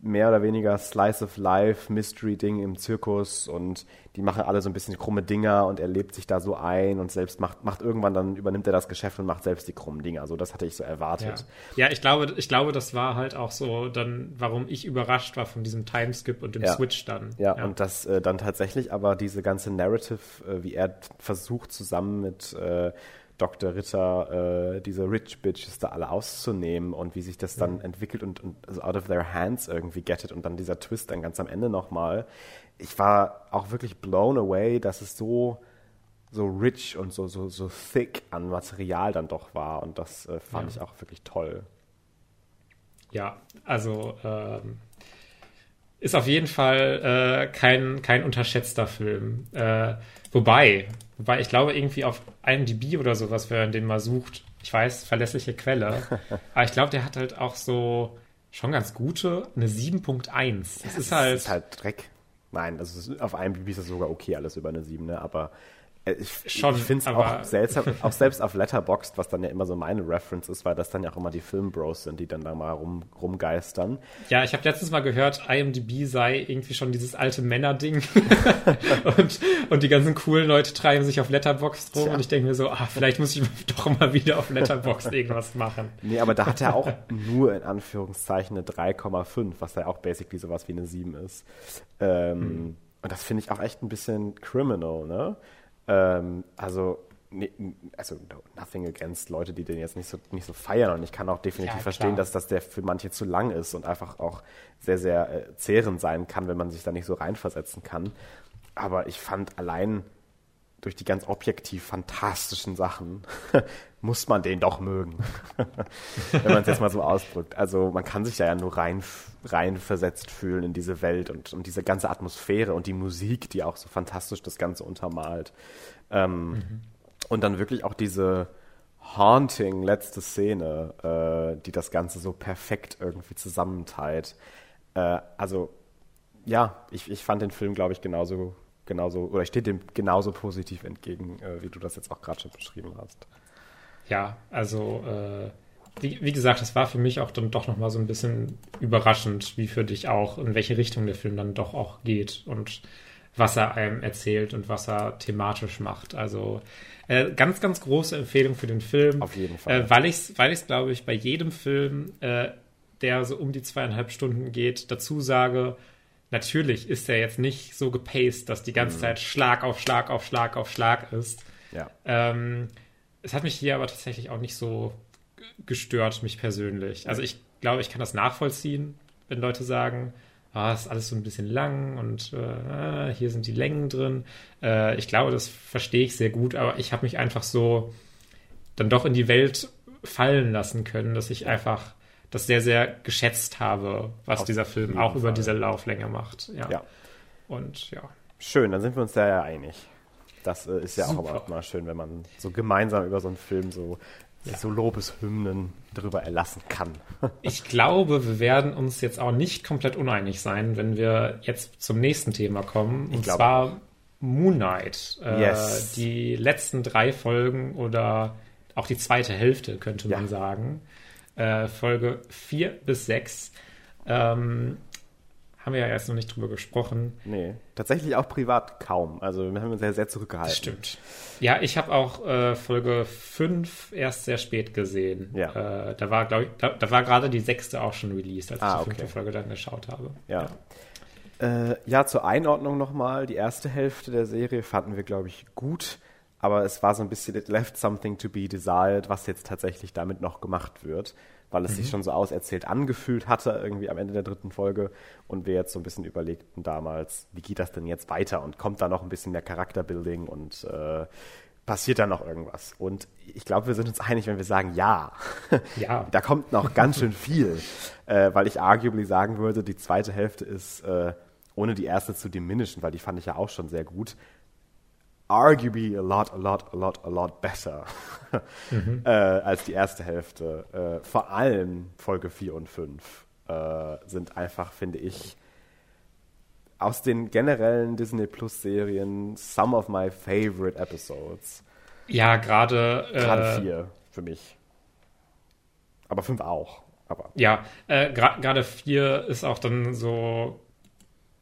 mehr oder weniger Slice of Life Mystery-Ding im Zirkus und die machen alle so ein bisschen krumme Dinger und er lebt sich da so ein und selbst macht, macht irgendwann dann übernimmt er das Geschäft und macht selbst die krummen Dinger. So, das hatte ich so erwartet.
Ja, ja ich glaube, ich glaube, das war halt auch so dann, warum ich überrascht war von diesem Timeskip und dem
ja.
Switch dann.
Ja, ja, und das äh, dann tatsächlich aber diese ganze Narrative, äh, wie er versucht zusammen mit äh, Dr. Ritter äh, diese Rich Bitches da alle auszunehmen und wie sich das dann mhm. entwickelt und, und also out of their hands irgendwie gettet und dann dieser Twist dann ganz am Ende nochmal. Ich war auch wirklich blown away, dass es so so rich und so, so, so thick an Material dann doch war und das äh, fand ja. ich auch wirklich toll.
Ja, also ähm, ist auf jeden Fall äh, kein, kein unterschätzter Film. Äh, wobei, wobei ich glaube, irgendwie auf IMDb oder sowas, wenn man den mal sucht, ich weiß, verlässliche Quelle, [laughs] aber ich glaube, der hat halt auch so schon ganz gute, eine 7.1.
Das, ja, ist halt. Das ist halt Dreck. Nein, also auf IMDb ist das sogar okay, alles über eine 7, ne? aber ich, Schon, ich finde es auch seltsam, [laughs] auch selbst auf Letterboxd, was dann ja immer so meine Reference ist, weil das dann ja auch immer die Filmbros sind, die dann da mal rum, rumgeistern.
Ja, ich habe letztens mal gehört, IMDb sei irgendwie schon dieses alte Männerding [laughs] und, und die ganzen coolen Leute treiben sich auf Letterboxd rum Tja. und ich denke mir so, ah, vielleicht muss ich [laughs] doch mal wieder auf Letterboxd irgendwas machen.
Nee, aber da hat er auch nur in Anführungszeichen eine 3,5, was ja auch basically sowas wie eine 7 ist. Ähm, hm. Und das finde ich auch echt ein bisschen criminal, ne? Ähm, also, ne, also nothing against Leute, die den jetzt nicht so, nicht so feiern. Und ich kann auch definitiv ja, verstehen, dass, dass der für manche zu lang ist und einfach auch sehr, sehr äh, zehrend sein kann, wenn man sich da nicht so reinversetzen kann. Aber ich fand allein durch die ganz objektiv fantastischen Sachen [laughs] muss man den doch mögen. [laughs] Wenn man es jetzt mal so ausdrückt. Also man kann sich ja nur rein, rein versetzt fühlen in diese Welt und, und diese ganze Atmosphäre und die Musik, die auch so fantastisch das Ganze untermalt. Ähm, mhm. Und dann wirklich auch diese haunting letzte Szene, äh, die das Ganze so perfekt irgendwie zusammenteilt. Äh, also ja, ich, ich fand den Film, glaube ich, genauso, genauso, oder ich stehe dem genauso positiv entgegen, äh, wie du das jetzt auch gerade schon beschrieben hast.
Ja, also äh, wie, wie, gesagt, es war für mich auch dann doch nochmal so ein bisschen überraschend, wie für dich auch, in welche Richtung der Film dann doch auch geht und was er einem erzählt und was er thematisch macht. Also äh, ganz, ganz große Empfehlung für den Film.
Auf jeden Fall.
Äh, weil ich es, weil glaube ich, bei jedem Film, äh, der so um die zweieinhalb Stunden geht, dazu sage, natürlich ist er jetzt nicht so gepaced, dass die ganze mhm. Zeit Schlag auf Schlag auf Schlag auf Schlag ist.
Ja.
Ähm, es hat mich hier aber tatsächlich auch nicht so gestört, mich persönlich. Also ich glaube, ich kann das nachvollziehen, wenn Leute sagen, ah, ist alles so ein bisschen lang und äh, hier sind die Längen drin. Äh, ich glaube, das verstehe ich sehr gut, aber ich habe mich einfach so dann doch in die Welt fallen lassen können, dass ich einfach das sehr, sehr geschätzt habe, was Auf dieser Film auch Fall. über diese Lauflänge macht. Ja.
ja.
Und ja.
Schön, dann sind wir uns da ja einig. Das äh, ist ja Super. auch immer schön, wenn man so gemeinsam über so einen Film so ja. so Lobeshymnen darüber erlassen kann. [laughs]
ich glaube, wir werden uns jetzt auch nicht komplett uneinig sein, wenn wir jetzt zum nächsten Thema kommen. Und zwar Moon Knight.
Äh, yes.
Die letzten drei Folgen oder auch die zweite Hälfte, könnte man ja. sagen. Äh, Folge 4 bis 6. Ähm, haben wir ja erst noch nicht drüber gesprochen.
Nee, tatsächlich auch privat kaum. Also wir haben uns sehr, sehr zurückgehalten. Das
stimmt. Ja, ich habe auch äh, Folge 5 erst sehr spät gesehen.
Ja.
Äh, da war, glaube ich, da, da, war gerade die sechste auch schon released, als
ah,
ich die
okay.
fünfte Folge dann geschaut habe.
Ja. Ja, äh, ja zur Einordnung nochmal. Die erste Hälfte der Serie fanden wir, glaube ich, gut. Aber es war so ein bisschen, it left something to be desired, was jetzt tatsächlich damit noch gemacht wird weil es mhm. sich schon so auserzählt angefühlt hatte, irgendwie am Ende der dritten Folge. Und wir jetzt so ein bisschen überlegten damals, wie geht das denn jetzt weiter? Und kommt da noch ein bisschen mehr Charakterbuilding und äh, passiert da noch irgendwas? Und ich glaube, wir sind uns einig, wenn wir sagen, ja. [laughs]
Ja.
da kommt noch ganz schön viel. [laughs] Äh, weil ich arguably sagen würde, die zweite Hälfte ist, äh, ohne die erste zu diminischen, weil die fand ich ja auch schon sehr gut, arguably a lot, a lot, a lot, a lot better [laughs] mhm. äh, als die erste Hälfte. Äh, vor allem Folge 4 und 5 äh, sind einfach, finde ich, aus den generellen Disney Plus Serien some of my favorite episodes.
Ja, gerade.
Gerade 4 äh, für mich. Aber 5 auch. Aber.
Ja, äh, gerade 4 ist auch dann so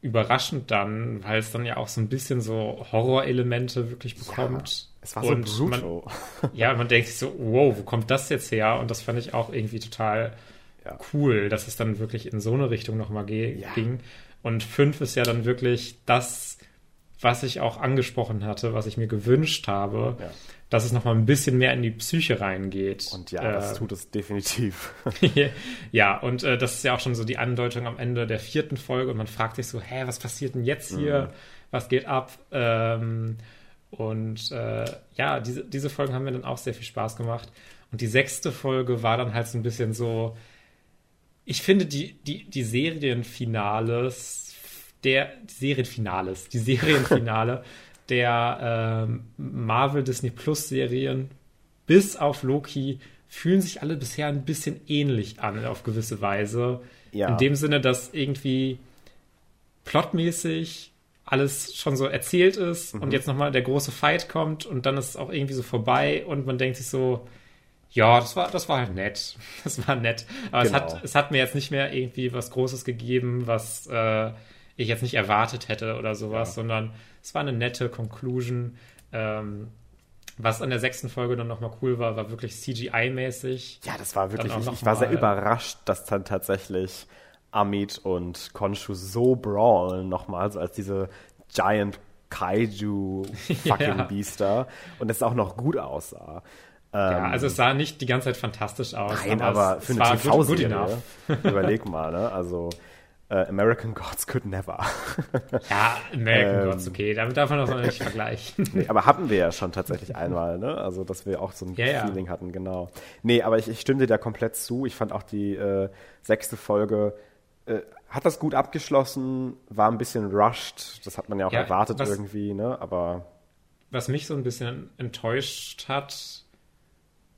überraschend dann, weil es dann ja auch so ein bisschen so Horrorelemente wirklich bekommt. Ja,
es war so und brutal.
Man, [laughs] ja, man denkt sich so, wow, wo kommt das jetzt her? Und das fand ich auch irgendwie total ja. cool, dass es dann wirklich in so eine Richtung nochmal ja. ging. Und fünf ist ja dann wirklich das, was ich auch angesprochen hatte, was ich mir gewünscht habe. Ja dass es nochmal ein bisschen mehr in die Psyche reingeht.
Und ja, äh, das tut es definitiv. [laughs] [laughs]
ja, und äh, das ist ja auch schon so die Andeutung am Ende der vierten Folge und man fragt sich so, hä, was passiert denn jetzt hier? Mhm. Was geht ab? Ähm, und äh, ja, diese, diese Folgen haben mir dann auch sehr viel Spaß gemacht. Und die sechste Folge war dann halt so ein bisschen so, ich finde die, die, die Serienfinales, der, die Serienfinales, die [laughs] Serienfinale der ähm, Marvel Disney Plus Serien bis auf Loki fühlen sich alle bisher ein bisschen ähnlich an auf gewisse Weise.
Ja.
In dem Sinne, dass irgendwie plotmäßig alles schon so erzählt ist mhm. und jetzt nochmal der große Fight kommt und dann ist es auch irgendwie so vorbei und man denkt sich so, ja, das war, das war halt nett. [laughs] Das war nett. Aber genau. es, hat, es hat mir jetzt nicht mehr irgendwie was Großes gegeben, was äh, ich jetzt nicht erwartet hätte oder sowas, ja. sondern es war eine nette Conclusion. Ähm, was an der sechsten Folge dann nochmal cool war, war wirklich CGI-mäßig.
Ja, das war wirklich, ich, ich war sehr überrascht, dass dann tatsächlich Amit und Konshu so brawlen nochmal, so als diese Giant Kaiju [laughs] fucking ja. Beaster und es auch noch gut aussah.
Ja, ähm, also es sah nicht die ganze Zeit fantastisch aus.
Nein, aber, aber für eine TV-Serie, [laughs] überleg mal, ne? Also Uh, American Gods could never. [laughs]
ja, American ähm, Gods, okay, damit darf man das noch nicht vergleichen. [laughs]
nee, aber hatten wir ja schon tatsächlich einmal, ne? Also, dass wir auch so ein
ja,
Feeling
ja.
hatten, genau. Nee, aber ich, ich stimme dir da komplett zu. Ich fand auch die äh, sechste Folge äh, hat das gut abgeschlossen, war ein bisschen rushed. Das hat man ja auch ja, erwartet was, irgendwie, ne? Aber.
Was mich so ein bisschen enttäuscht hat,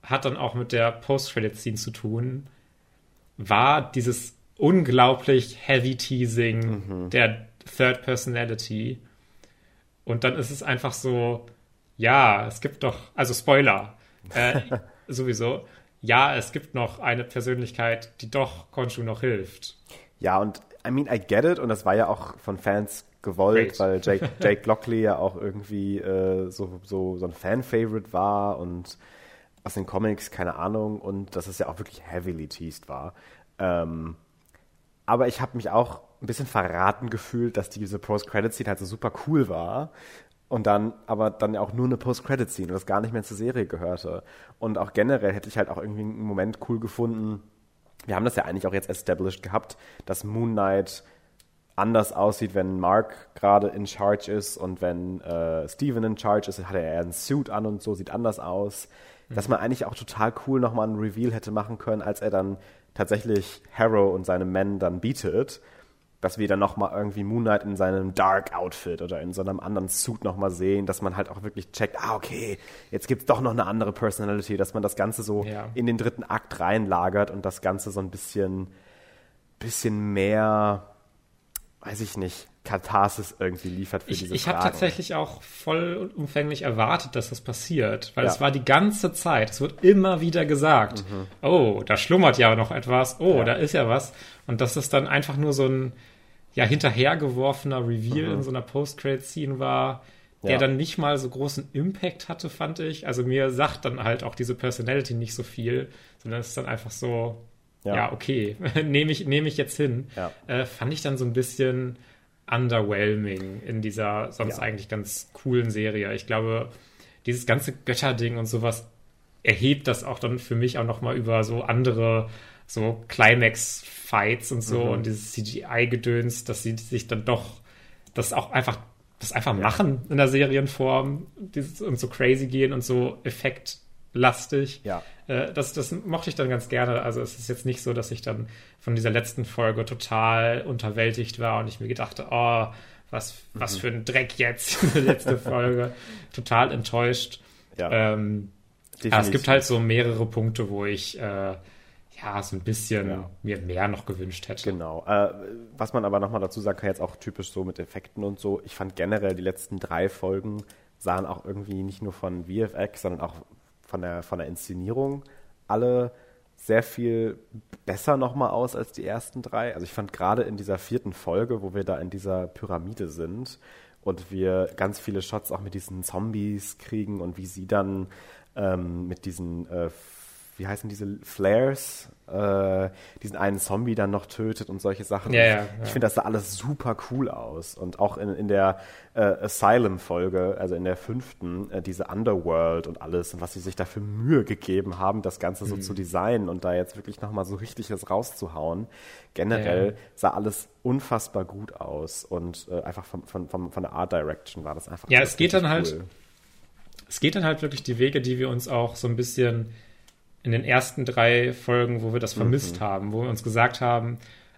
hat dann auch mit der Post-Credit-Scene zu tun, war dieses unglaublich heavy Teasing mhm. der Third Personality. Und dann ist es einfach so, ja, es gibt doch, also Spoiler, äh, [laughs] sowieso, ja, es gibt noch eine Persönlichkeit, die doch Konshu noch hilft.
Ja, und I mean, I get it, und das war ja auch von Fans gewollt, Great. weil Jake, [laughs] Jake Lockley ja auch irgendwie äh, so, so, so ein Fan-Favorite war und aus den Comics, keine Ahnung, und dass es ja auch wirklich heavily teased war. Ähm, aber ich habe mich auch ein bisschen verraten gefühlt, dass diese Post-Credit-Scene halt so super cool war. Und dann, aber dann auch nur eine Post-Credit-Scene und das gar nicht mehr zur Serie gehörte. Und auch generell hätte ich halt auch irgendwie einen Moment cool gefunden. Wir haben das ja eigentlich auch jetzt established gehabt, dass Moon Knight anders aussieht, wenn Mark gerade in Charge ist und wenn äh, Steven in Charge ist, hat er einen Suit an und so, sieht anders aus. Mhm. Dass man eigentlich auch total cool nochmal einen Reveal hätte machen können, als er dann tatsächlich Harrow und seine Men dann bietet, dass wir dann nochmal irgendwie Moon Knight in seinem Dark Outfit oder in so einem anderen Suit nochmal sehen, dass man halt auch wirklich checkt, ah, okay, jetzt gibt's doch noch eine andere Personality, dass man das Ganze so ja. in den dritten Akt reinlagert und das Ganze so ein bisschen, bisschen mehr weiß ich nicht, Katharsis irgendwie liefert für
ich,
diese
Ich habe tatsächlich auch vollumfänglich erwartet, dass das passiert, weil ja. es war die ganze Zeit, es wird immer wieder gesagt, mhm. oh, da schlummert ja noch etwas, oh, ja. da ist ja was. Und dass es dann einfach nur so ein ja hinterhergeworfener Reveal mhm. in so einer Post-Credit-Scene war, der ja. dann nicht mal so großen Impact hatte, fand ich. Also mir sagt dann halt auch diese Personality nicht so viel, sondern es ist dann einfach so, ja, ja okay, [laughs] nehme ich, nehm ich jetzt hin. Ja. Äh, fand ich dann so ein bisschen underwhelming in dieser sonst ja. eigentlich ganz coolen Serie. Ich glaube, dieses ganze Götterding und sowas erhebt das auch dann für mich auch nochmal über so andere so Climax-Fights und so mhm. und dieses CGI-Gedöns, dass sie sich dann doch das auch einfach das einfach ja. machen in der Serienform dieses, und so crazy gehen und so Effekt lastig.
Ja.
Äh, das, das mochte ich dann ganz gerne. Also es ist jetzt nicht so, dass ich dann von dieser letzten Folge total unterwältigt war und ich mir gedachte, oh, was, was mhm. für ein Dreck jetzt, [laughs] diese letzte Folge. total enttäuscht. Ja. Ähm, aber es gibt halt so mehrere Punkte, wo ich äh, ja so ein bisschen ja. mir mehr noch gewünscht hätte.
Genau. Äh, was man aber nochmal dazu sagen kann, jetzt auch typisch so mit Effekten und so. Ich fand generell die letzten drei Folgen sahen auch irgendwie nicht nur von VFX, sondern auch von der, von der Inszenierung alle sehr viel besser nochmal aus als die ersten drei. Also ich fand gerade in dieser vierten Folge, wo wir da in dieser Pyramide sind und wir ganz viele Shots auch mit diesen Zombies kriegen und wie sie dann ähm, mit diesen äh, wie heißen diese Flares, äh, diesen einen Zombie dann noch tötet und solche Sachen.
Ja, ja, ja.
Ich finde, das sah alles super cool aus. Und auch in, in der äh, Asylum-Folge, also in der fünften, äh, diese Underworld und alles und was sie sich da für Mühe gegeben haben, das Ganze so mhm. zu designen und da jetzt wirklich nochmal so richtiges rauszuhauen. Generell sah alles unfassbar gut aus und äh, einfach von, von, von, von der Art Direction war das einfach.
Ja, es geht dann halt cool. halt, es geht dann halt wirklich die Wege, die wir uns auch so ein bisschen in den ersten drei Folgen, wo wir das vermisst mhm. haben, wo wir uns gesagt haben,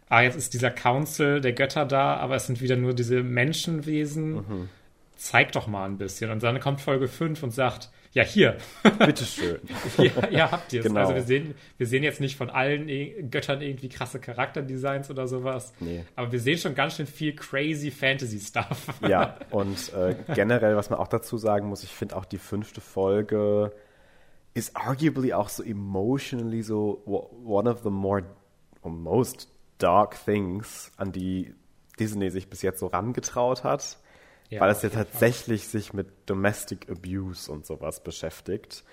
ah, jetzt ist dieser Council der Götter da, aber es sind wieder nur diese Menschenwesen. Mhm. Zeig doch mal ein bisschen. Und dann kommt Folge 5 und sagt, ja, hier. [laughs]
Bitteschön.
ja, ja, habt ihr es. Genau. Also wir sehen, wir sehen jetzt nicht von allen e Göttern irgendwie krasse Charakterdesigns oder sowas. Nee. Aber wir sehen schon ganz schön viel crazy Fantasy-Stuff.
ja, [laughs] und äh, generell, was man auch dazu sagen muss, ich finde auch die fünfte Folge ist arguably auch so emotionally so one of the more or most dark things, an die Disney sich bis jetzt so rangetraut hat. Ja, weil es ja tatsächlich Fall. sich mit Domestic Abuse und sowas beschäftigt.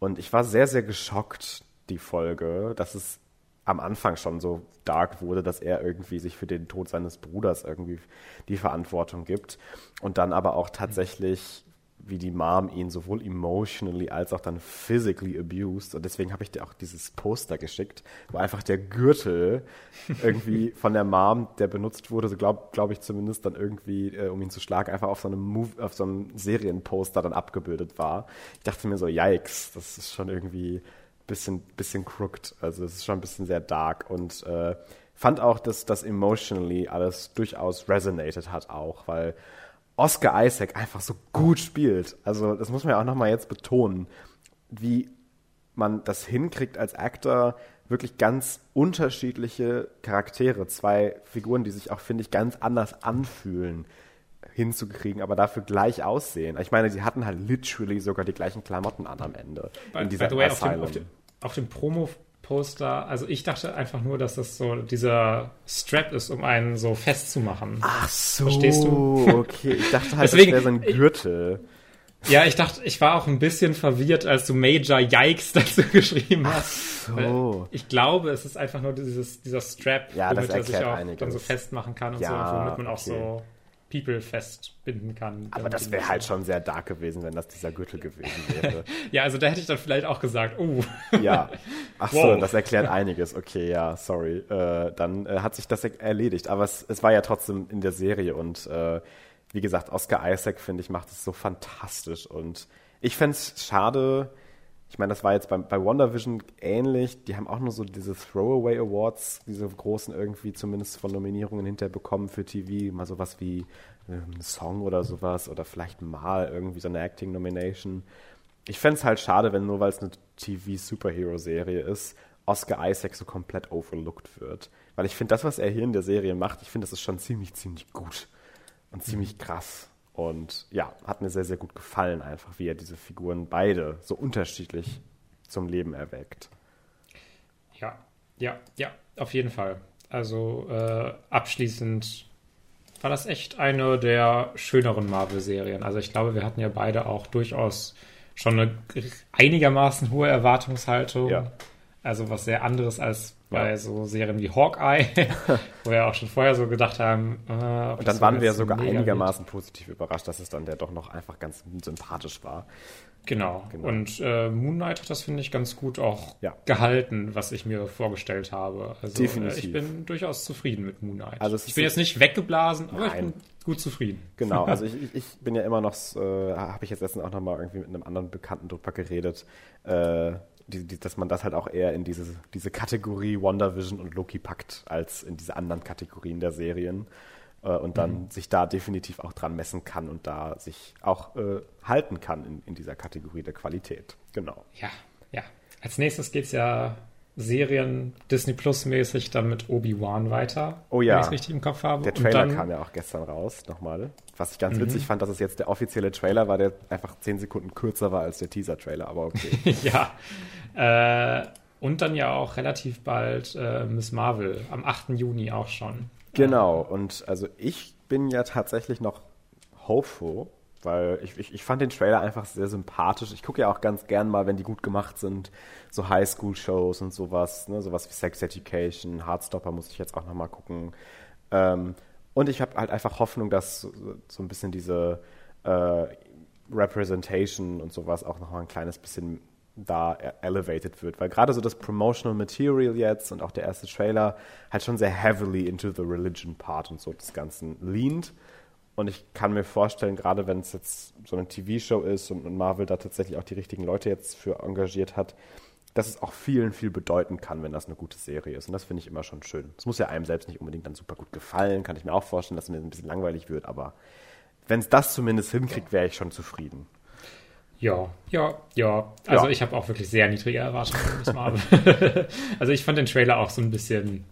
Und ich war sehr, sehr geschockt, die Folge, dass es am Anfang schon so dark wurde, dass er irgendwie sich für den Tod seines Bruders irgendwie die Verantwortung gibt und dann aber auch tatsächlich wie die Mom ihn sowohl emotionally als auch dann physically abused. Und deswegen habe ich dir auch dieses Poster geschickt, wo einfach der Gürtel [laughs] irgendwie von der Mom, der benutzt wurde, so glaube glaub ich zumindest dann irgendwie, äh, um ihn zu schlagen, einfach auf so einem Move, auf so einem Serienposter dann abgebildet war. Ich dachte mir so, yikes, das ist schon irgendwie bisschen, bisschen crooked. Also es ist schon ein bisschen sehr dark und äh, fand auch, dass das emotionally alles durchaus resonated hat auch, weil Oscar Isaac einfach so gut spielt. Also das muss man ja auch nochmal jetzt betonen, wie man das hinkriegt als Actor, wirklich ganz unterschiedliche Charaktere, zwei Figuren, die sich auch, finde ich, ganz anders anfühlen, hinzukriegen, aber dafür gleich aussehen. Ich meine, sie hatten halt literally sogar die gleichen Klamotten an am Ende.
By,
in dieser
by the way, auf dem, auf dem, auf dem Promo-Poster, also ich dachte einfach nur, dass das so dieser Strap ist, um einen so festzumachen.
Ach so,
Verstehst du?
okay. Ich dachte halt,
Deswegen-
das wäre so ein Gürtel.
Ja, ich dachte, ich war auch ein bisschen verwirrt, als du Major Yikes [laughs] dazu geschrieben hast.
so.
Weil Ich glaube, es ist einfach nur dieses, dieser Strap,
Ja, das
womit er sich auch
einiges.
dann so festmachen kann und
Ja,
so, womit man auch
okay.
so People festbinden kann.
Aber das wäre halt schon sehr dark gewesen, wenn das dieser Gürtel gewesen [laughs] wäre.
Ja, also da hätte ich dann vielleicht auch gesagt, oh,
Ja. [laughs] Ach so,
Wow.
das erklärt einiges. Okay, ja, sorry. Äh, dann äh, hat sich das er- erledigt. Aber es, es war ja trotzdem in der Serie und äh, wie gesagt, Oscar Isaac, finde ich, macht es so fantastisch. Und ich fände es schade, ich meine, das war jetzt beim, bei WandaVision ähnlich. Die haben auch nur so diese Throwaway Awards, diese großen irgendwie zumindest von Nominierungen hinterher bekommen für TV. Mal sowas wie ähm, ein Song oder sowas oder vielleicht mal irgendwie so eine Acting Nomination. Ich fände es halt schade, wenn nur weil es eine TV-Superhero-Serie ist, Oscar Isaac so komplett overlooked wird. Weil ich finde, das, was er hier in der Serie macht, ich finde, das ist schon ziemlich, ziemlich gut und ziemlich krass. Und ja, hat mir sehr, sehr gut gefallen, einfach wie er diese Figuren beide so unterschiedlich zum Leben erweckt.
ja, ja, ja, auf jeden Fall. Also äh, abschließend war das echt eine der schöneren Marvel-Serien. Also ich glaube, wir hatten ja beide auch durchaus schon eine einigermaßen hohe Erwartungshaltung.
Ja.
Also was sehr anderes als bei
Ja.
so Serien wie Hawkeye, [laughs] wo wir auch schon vorher so gedacht haben. Äh,
Und dann waren wir sogar einigermaßen positiv überrascht, dass es dann der doch noch einfach ganz sympathisch war.
Genau.
Genau.
Und äh, Moon Knight hat das, finde ich, ganz gut auch
Ja.
gehalten, was ich mir vorgestellt habe. Also
Definitiv.
Äh, ich bin durchaus zufrieden mit Moon Knight.
Also
ich bin jetzt nicht weggeblasen, aber
Nein.
ich bin gut zufrieden.
Genau, [laughs] also ich, ich- ich bin ja immer noch, äh, habe ich jetzt letztens auch nochmal irgendwie mit einem anderen Bekannten drüber geredet, äh, die, die, dass man das halt auch eher in diese, diese Kategorie WandaVision und Loki packt, als in diese anderen Kategorien der Serien. Äh, und dann sich da definitiv auch dran messen kann und da sich auch äh, halten kann in, in dieser Kategorie der Qualität. Genau.
Ja, ja. Als nächstes geht's ja Serien Disney Plus mäßig dann mit Obi-Wan weiter.
Oh ja.
Wenn ich es richtig im Kopf habe.
Der Trailer
dann,
kam ja auch gestern raus, nochmal. Was ich ganz witzig fand, dass es jetzt der offizielle Trailer war, der einfach zehn Sekunden kürzer war als der Teaser-Trailer, aber okay. [laughs]
ja. Äh, und dann ja auch relativ bald äh, Miss Marvel, am 8. Juni auch schon.
Genau, und also ich bin ja tatsächlich noch hopeful, weil ich, ich, ich fand den Trailer einfach sehr sympathisch. Ich gucke ja auch ganz gern mal, wenn die gut gemacht sind, so Highschool-Shows und sowas, ne, sowas wie Sex Education, Heartstopper muss ich jetzt auch nochmal gucken. Ähm, und ich habe halt einfach Hoffnung, dass so, so ein bisschen diese äh, Representation und sowas auch nochmal ein kleines bisschen da e- elevated wird, weil gerade so das Promotional Material jetzt und auch der erste Trailer halt schon sehr heavily into the religion part und so des Ganzen leant. Und ich kann mir vorstellen, gerade wenn es jetzt so eine TV-Show ist und, und Marvel da tatsächlich auch die richtigen Leute jetzt für engagiert hat, dass es auch vielen viel bedeuten kann, wenn das eine gute Serie ist. Und das finde ich immer schon schön. Es muss ja einem selbst nicht unbedingt dann super gut gefallen, kann ich mir auch vorstellen, dass es mir ein bisschen langweilig wird, aber wenn es das zumindest hinkriegt, wäre ich schon zufrieden.
Ja, ja, ja. Also
Ja.
ich habe auch wirklich sehr niedrige Erwartungen [laughs] also ich fand den Trailer auch so ein bisschen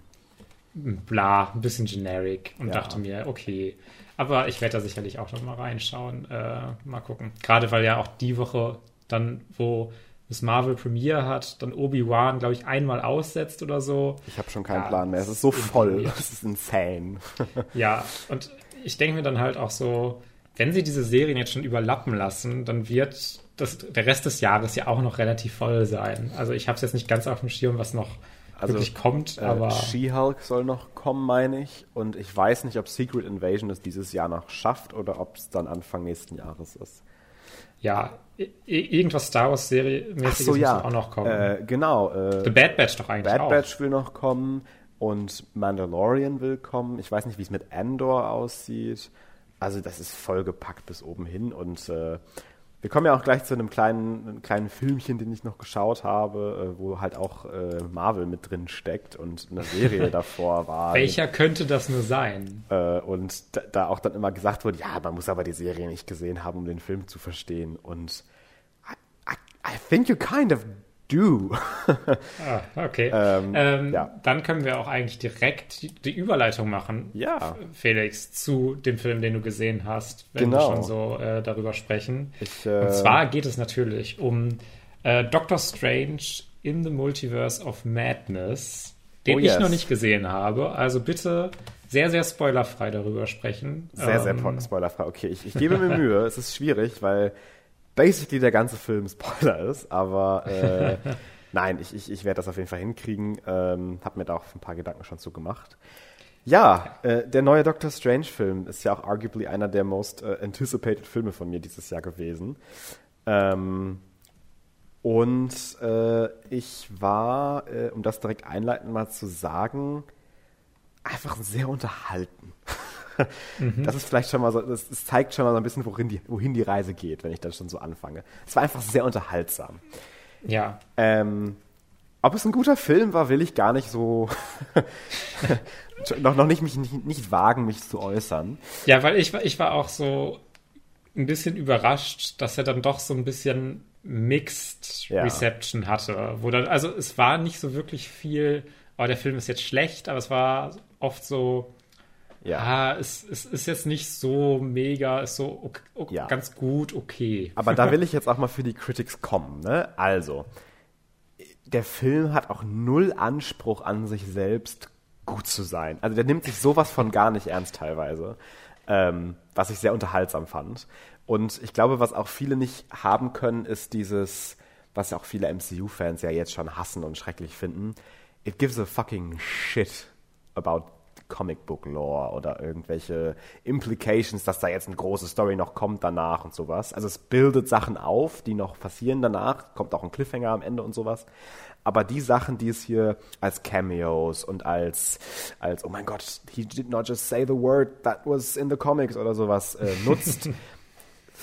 bla, ein bisschen generic und
Ja.
dachte mir, okay. Aber ich werde da sicherlich auch noch mal reinschauen. Äh, mal gucken. Gerade weil ja auch die Woche dann, wo Miss Marvel Premiere hat, dann Obi-Wan, glaube ich, einmal aussetzt oder so.
Ich habe schon keinen
Ja,
Plan mehr. Es
das
ist so voll. Es ist insane. [laughs]
Ja, und ich denke mir dann halt auch so, wenn sie diese Serien jetzt schon überlappen lassen, dann wird das, der Rest des Jahres ja auch noch relativ voll sein. Also ich habe es jetzt nicht ganz auf dem Schirm, was noch
Also,
wirklich kommt,
Äh,
aber
She-Hulk soll noch kommen, meine ich. Und ich weiß nicht, ob Secret Invasion es dieses Jahr noch schafft oder ob es dann Anfang nächsten Jahres ist.
ja, irgendwas Star Wars Serie mäßiges
so,
muss
ja.
auch noch kommen.
Äh, genau. Äh,
The Bad Batch doch eigentlich
Bad
auch.
Batch will noch kommen und Mandalorian will kommen. Ich weiß nicht, wie es mit Andor aussieht. Also das ist vollgepackt bis oben hin und äh, wir kommen ja auch gleich zu einem kleinen, einem kleinen Filmchen, den ich noch geschaut habe, äh, wo halt auch äh, Marvel mit drin steckt und eine Serie [laughs] davor war.
Welcher könnte das nur sein?
Äh, und da, da auch dann immer gesagt wurde, ja, man muss aber die Serie nicht gesehen haben, um den Film zu verstehen. Und I, I, I think you kind of do.
ah, okay. [laughs] Ähm, ähm, ja. Dann können wir auch eigentlich direkt die, die, Überleitung machen,
ja.
Felix, zu dem Film, den du gesehen hast, wenn genau. wir schon so äh, darüber sprechen.
Ich, äh,
Und zwar geht es natürlich um äh, Doctor Strange in the Multiverse of Madness, den oh, yes. ich noch nicht gesehen habe. Also bitte sehr, sehr spoilerfrei darüber sprechen.
Sehr, sehr ähm, spoilerfrei. Okay, ich, ich gebe mir Mühe. es ist schwierig, weil basically der ganze Film Spoiler ist, aber äh, [laughs] nein, ich, ich, ich werde das auf jeden Fall hinkriegen. Ähm, hab mir da auch ein paar Gedanken schon zu gemacht. Ja, äh, der neue Doctor Strange-Film ist ja auch arguably einer der most äh, anticipated Filme von mir dieses Jahr gewesen. Ähm, und äh, ich war, äh, um das direkt einleitend mal zu sagen, einfach sehr unterhalten. [laughs] mhm. Das ist vielleicht schon mal so, das, das, zeigt schon mal so ein bisschen, wohin die, wohin die Reise geht, wenn ich dann schon so anfange. Es war einfach sehr unterhaltsam.
Ja.
Ähm, ob es ein guter Film war, will ich gar nicht so [laughs] noch, noch nicht, mich nicht, nicht wagen, mich zu äußern.
Ja, weil ich, ich war auch so ein bisschen überrascht, dass er dann doch so ein bisschen Mixed ja. Reception hatte. Wo dann, also es war nicht so wirklich viel, oh, der Film ist jetzt schlecht, aber es war oft so, ja. Ah, es, es ist jetzt nicht so mega, ist so okay, okay, ja. ganz gut, okay.
Aber da will [laughs] ich jetzt auch mal für die Critics kommen. Ne? Also, der Film hat auch null Anspruch an sich selbst, gut zu sein. Also der nimmt sich sowas von gar nicht ernst teilweise, ähm, was ich sehr unterhaltsam fand. Und ich glaube, was auch viele nicht haben können, ist dieses, was ja auch viele MCU-Fans ja jetzt schon hassen und schrecklich finden. It gives a fucking shit about Comic Book Lore oder irgendwelche Implications, dass da jetzt eine große Story noch kommt danach und sowas. Also es bildet Sachen auf, die noch passieren danach, kommt auch ein Cliffhanger am Ende und sowas. Aber die Sachen, die es hier als Cameos und als, als oh mein Gott, he did not just say the word that was in the comics oder sowas äh, nutzt, [laughs]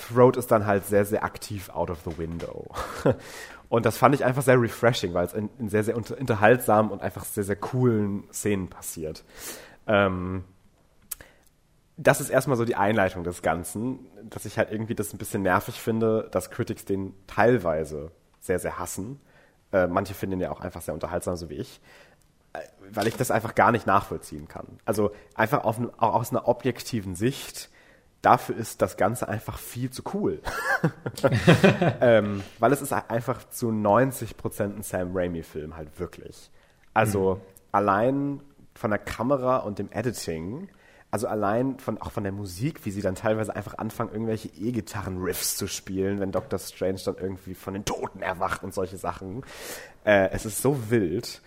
Throat ist dann halt sehr, sehr aktiv out of the window. [laughs] Und das fand ich einfach sehr refreshing, weil es in, in sehr, sehr unterhaltsamen und einfach sehr, sehr coolen Szenen passiert. Ähm, das ist erstmal so die Einleitung des Ganzen, dass ich halt irgendwie das ein bisschen nervig finde, dass Critics den teilweise sehr, sehr hassen. Äh, manche finden ihn ja auch einfach sehr unterhaltsam, so wie ich. Äh, weil ich das einfach gar nicht nachvollziehen kann. Also einfach auf, auch aus einer objektiven Sicht, dafür ist das Ganze einfach viel zu cool. [laughs] ähm, weil es ist einfach zu 90% ein Sam Raimi-Film halt wirklich. Also mhm. allein von der Kamera und dem Editing, also allein von, auch von der Musik, wie sie dann teilweise einfach anfangen, irgendwelche E-Gitarren-Riffs zu spielen, wenn Doctor Strange dann irgendwie von den Toten erwacht und solche Sachen. Äh, es ist so wild,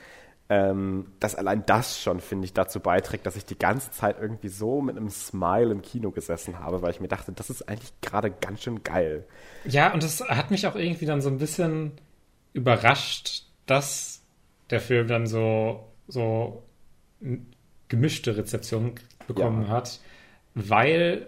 ähm, dass allein das schon, finde ich, dazu beiträgt, dass ich die ganze Zeit irgendwie so mit einem Smile im Kino gesessen habe, weil ich mir dachte, das ist eigentlich gerade ganz schön geil.
Ja, und das hat mich auch irgendwie dann so ein bisschen überrascht, dass der Film dann so, so gemischte Rezeption bekommen ja. hat, weil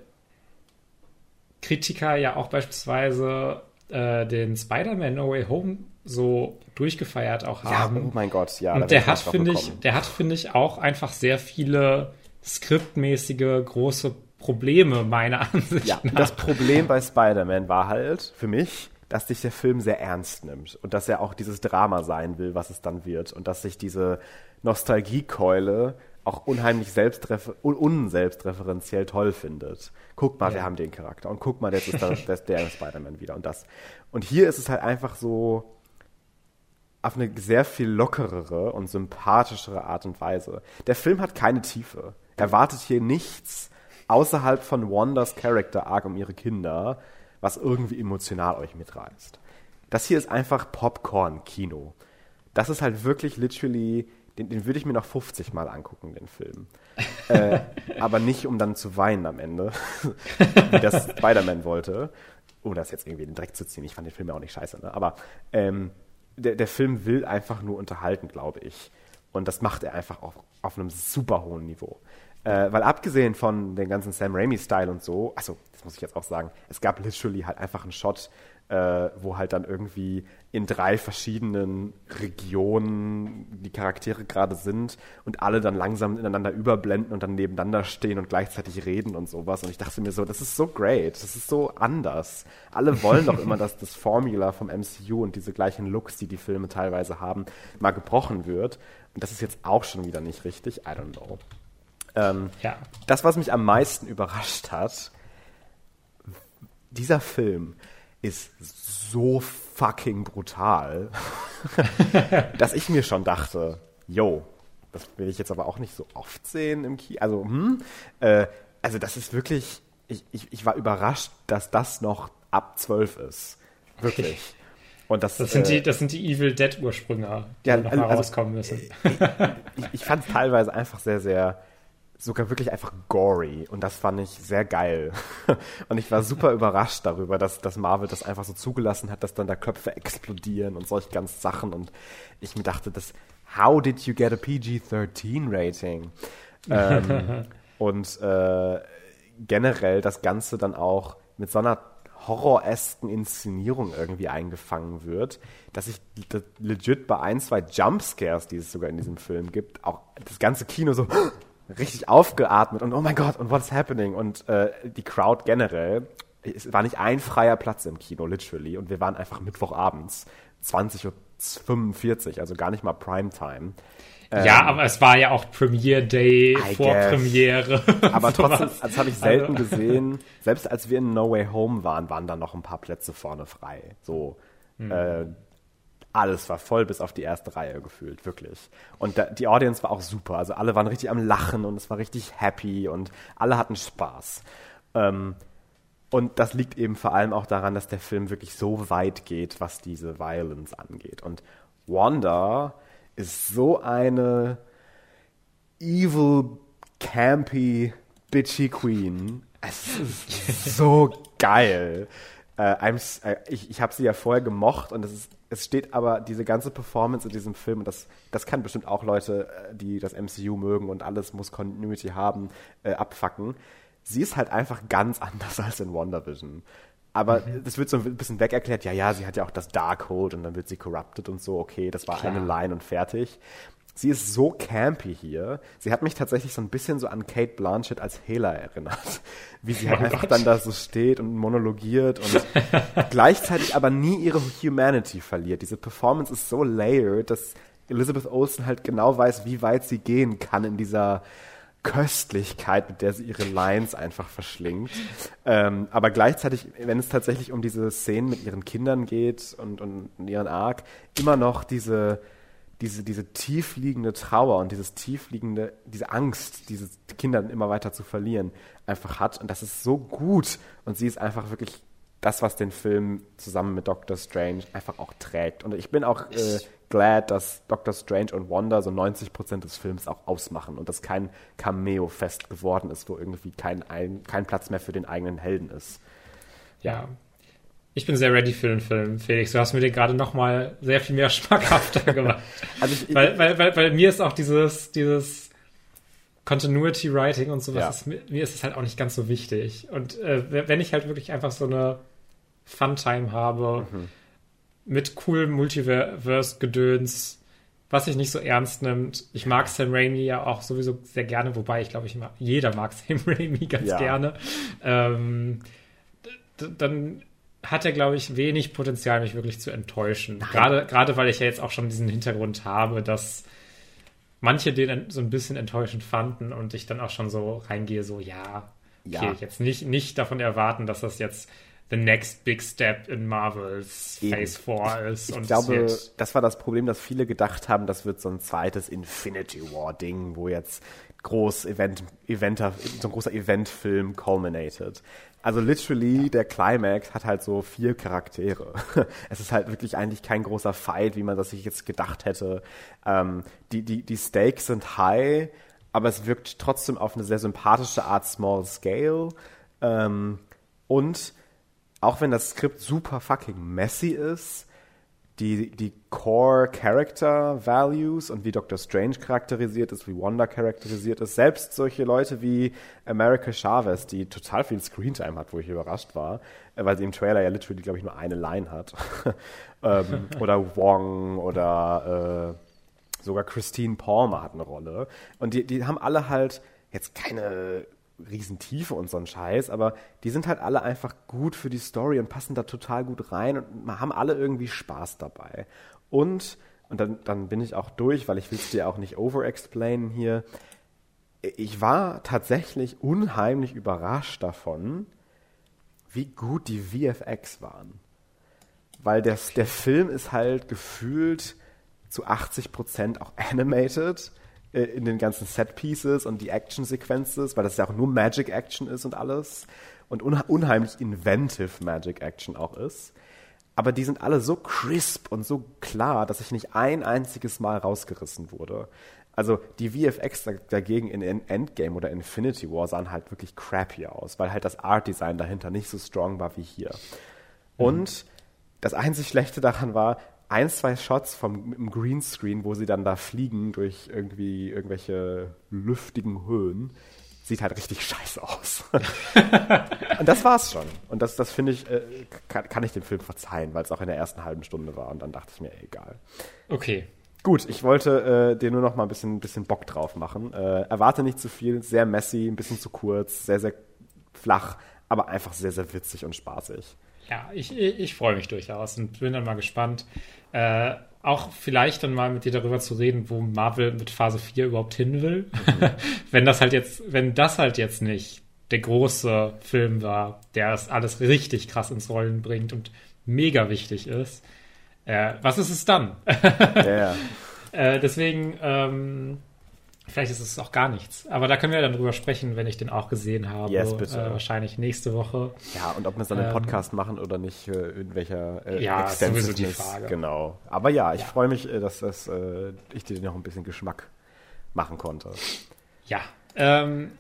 Kritiker ja auch beispielsweise äh, den Spider-Man No Way Home so durchgefeiert auch haben.
Ja, oh mein Gott, ja.
Und der hat, finde ich, der hat, finde ich, auch einfach sehr viele skriptmäßige große Probleme, meiner [laughs] Ansicht ja, nach.
Das Problem bei Spider-Man war halt für mich, dass sich der Film sehr ernst nimmt und dass er auch dieses Drama sein will, was es dann wird und dass sich diese Nostalgiekeule auch unheimlich selbstrefer unselbstreferenziell toll findet. Guck mal, ja. wir haben den Charakter und guck mal, jetzt ist das, das der Spider-Man wieder und das. Und hier ist es halt einfach so auf eine sehr viel lockerere und sympathischere Art und Weise. Der Film hat keine Tiefe. Er wartet hier nichts außerhalb von Wanders Character Arc um ihre Kinder, was irgendwie emotional euch mitreißt. Das hier ist einfach Popcorn-Kino. Das ist halt wirklich literally, den, den würde ich mir noch 50 Mal angucken, den Film. [laughs] äh, aber nicht, um dann zu weinen am Ende, [laughs] wie das Spider-Man wollte. Um das jetzt irgendwie in den Dreck zu ziehen. Ich fand den Film ja auch nicht scheiße, ne? Aber ähm, der, der Film will einfach nur unterhalten, glaube ich. Und das macht er einfach auf, auf einem super hohen Niveau. Äh, weil abgesehen von dem ganzen Sam Raimi-Style und so, also das muss ich jetzt auch sagen, es gab literally halt einfach einen Shot, äh, wo halt dann irgendwie in drei verschiedenen Regionen die Charaktere gerade sind und alle dann langsam ineinander überblenden und dann nebeneinander stehen und gleichzeitig reden und sowas. Und ich dachte mir so, das ist so great, das ist so anders. Alle wollen doch immer, [laughs] dass das Formula vom MCU und diese gleichen Looks, die die Filme teilweise haben, mal gebrochen wird. Und das ist jetzt auch schon wieder nicht richtig. I don't know. Ähm, ja. Das, was mich am meisten [laughs] überrascht hat, dieser Film ist so fucking brutal, [laughs] dass ich mir schon dachte, yo, das will ich jetzt aber auch nicht so oft sehen im Kino. Also, hm, äh, also das ist wirklich, ich, ich, ich war überrascht, dass das noch ab 12 ist. Wirklich. [laughs]
Und das, das, sind äh, die, das sind die Evil Dead Ursprünge, die ja, noch mal also, rauskommen müssen.
Ich, ich, ich fand es teilweise einfach sehr, sehr sogar wirklich einfach gory und das fand ich sehr geil. [laughs] und ich war super überrascht darüber, dass, dass Marvel das einfach so zugelassen hat, dass dann da Köpfe explodieren und solche ganz Sachen und ich mir dachte, das, how did you get a PG-13 Rating? [laughs] ähm, und äh, generell das Ganze dann auch mit so einer horroresken Inszenierung irgendwie eingefangen wird, dass ich legit bei ein, zwei Jumpscares, die es sogar in diesem Film gibt, auch das ganze Kino so richtig aufgeatmet und oh mein Gott und what's happening und äh, die Crowd generell. Es war nicht ein freier Platz im Kino, literally, und wir waren einfach Mittwochabends, 20.45 Uhr, also gar nicht mal Primetime.
Ja, ähm, aber es war ja auch Premiere Day, I Vorpremiere. [laughs]
Aber trotzdem, das habe ich selten also. gesehen. [laughs] Selbst als wir in No Way Home waren, waren da noch ein paar Plätze vorne frei. So, hm. äh, alles war voll bis auf die erste Reihe gefühlt, wirklich. Und da, die Audience war auch super. Also alle waren richtig am Lachen und es war richtig happy und alle hatten Spaß. Ähm, und das liegt eben vor allem auch daran, dass der Film wirklich so weit geht, was diese Violence angeht. Und Wanda ist so eine evil, campy, bitchy Queen. Es ist so geil. Äh, äh, ich ich habe sie ja vorher gemocht und es ist es steht aber diese ganze Performance in diesem Film, und das, das kann bestimmt auch Leute, äh, die das MCU mögen und alles muss Continuity haben, äh, abfacken. Sie ist halt einfach ganz [laughs] anders als in WandaVision. Aber mhm. das wird so ein bisschen weg erklärt, ja, ja, sie hat ja auch das Darkhold und dann wird sie corrupted und so, okay, das war Klar. eine Line und fertig. Sie ist so campy hier. Sie hat mich tatsächlich so ein bisschen so an Kate Blanchett als Hela erinnert. [laughs] Wie sie halt oh einfach Gott. dann da so steht und monologiert und [laughs] gleichzeitig aber nie ihre Humanity verliert. Diese Performance ist so layered, dass Elizabeth Olsen halt genau weiß, wie weit sie gehen kann in dieser Köstlichkeit, mit der sie ihre Lines einfach verschlingt. Ähm, aber gleichzeitig, wenn es tatsächlich um diese Szenen mit ihren Kindern geht und, und ihren Arc, immer noch diese diese, diese tiefliegende Trauer und dieses tiefliegende, diese Angst, diese Kinder immer weiter zu verlieren, einfach hat. Und das ist so gut. Und sie ist einfach wirklich das, was den Film zusammen mit Doctor Strange einfach auch trägt. Und ich bin auch äh, glad, dass Doctor Strange und Wanda so 90 Prozent des Films auch ausmachen und dass kein Cameo-Fest geworden ist, wo irgendwie kein, ein, kein Platz mehr für den eigenen Helden ist.
Ja, ich bin sehr ready für den Film, Felix. Du hast mir den gerade noch mal sehr viel mehr [laughs] schmackhafter gemacht. also ich, weil, weil, weil, weil mir ist auch dieses, dieses Continuity Writing und sowas, ja. ist, mir ist es halt auch nicht ganz so wichtig. Und äh, wenn ich halt wirklich einfach so eine Funtime habe mhm. mit coolem Multiverse-Gedöns, was sich nicht so ernst nimmt. Ich mag Sam Raimi ja auch sowieso sehr gerne, wobei ich glaube, ich mag, jeder mag [laughs] Sam Raimi ganz ja. gerne. Ähm, dann hat er, glaube ich, wenig Potenzial, mich wirklich zu enttäuschen. Gerade, gerade weil ich ja jetzt auch schon diesen Hintergrund habe, dass manche den so ein bisschen enttäuschend fanden und ich dann auch schon so reingehe, so, ja, okay, ja. jetzt nicht, nicht davon erwarten, dass das jetzt the next big step in Marvels Eben. Phase 4 ist.
Ich, ich glaube, das war das Problem, dass viele gedacht haben, das wird so ein zweites Infinity War Ding, wo jetzt groß Event, Eventer, so ein großer Eventfilm culminated. Also literally, der Climax hat halt so vier Charaktere. [laughs] es ist halt wirklich eigentlich kein großer Fight, wie man das sich jetzt gedacht hätte. Ähm, die, die, die Stakes sind high, aber es wirkt trotzdem auf eine sehr sympathische Art Small Scale. Ähm, und auch wenn das Skript super fucking messy ist, die, die Core Character Values und wie Doctor Strange charakterisiert ist, wie Wanda charakterisiert ist. Selbst solche Leute wie America Chavez, die total viel Screentime hat, wo ich überrascht war, äh, weil sie im Trailer ja literally, glaube ich, nur eine Line hat. [laughs] ähm, oder Wong oder äh, sogar Christine Palmer hat eine Rolle. Und die, die haben alle halt jetzt keine Riesentiefe und so ein Scheiß, aber die sind halt alle einfach gut für die Story und passen da total gut rein und haben alle irgendwie Spaß dabei. Und, und dann, dann bin ich auch durch, weil ich will es dir auch nicht overexplainen hier. Ich war tatsächlich unheimlich überrascht davon, wie gut die VFX waren. Weil der, der Film ist halt gefühlt zu 80 Prozent auch animated äh, in den ganzen Set-Pieces und die Action-Sequences, weil das ja auch nur Magic-Action ist und alles und unheimlich inventive Magic-Action auch ist. Aber die sind alle so crisp und so klar, dass ich nicht ein einziges Mal rausgerissen wurde. Also die VFX dagegen in Endgame oder Infinity War sahen halt wirklich crappy aus, weil halt das Art-Design dahinter nicht so strong war wie hier. Mhm. Und das einzig Schlechte daran war, ein, zwei Shots vom im Greenscreen, wo sie dann da fliegen durch irgendwie irgendwelche lüftigen Höhen, sieht halt richtig scheiße aus. [laughs] und das war's schon. Und das, das finde ich, äh, kann, kann, ich dem Film verzeihen, weil es auch in der ersten halben Stunde war. Und dann dachte ich mir, egal.
Okay.
Gut, ich wollte äh, dir nur noch mal ein bisschen, bisschen Bock drauf machen. Äh, erwarte nicht zu viel, sehr messy, ein bisschen zu kurz, sehr, sehr flach, aber einfach sehr, sehr witzig und spaßig.
Ja, ich, ich freue mich durchaus und bin dann mal gespannt. Äh, auch vielleicht dann mal mit dir darüber zu reden, wo Marvel mit Phase 4 überhaupt hin will. Mhm. [laughs] wenn das halt jetzt, wenn das halt jetzt nicht der große Film war, der das alles richtig krass ins Rollen bringt und mega wichtig ist, äh, was ist es dann? ja. [laughs] äh, deswegen, ähm, Vielleicht ist es auch gar nichts. Aber da können wir dann drüber sprechen, wenn ich den auch gesehen habe.
Yes, bitte.
Äh, wahrscheinlich nächste Woche.
Ja, und ob wir es dann im ähm, Podcast machen oder nicht, äh, in welcher
äh, ja, sowieso die Frage.
Genau. Aber ja, ich ja. freue mich, äh, dass das, äh, ich dir noch ein bisschen Geschmack machen konnte.
Ja. Ähm,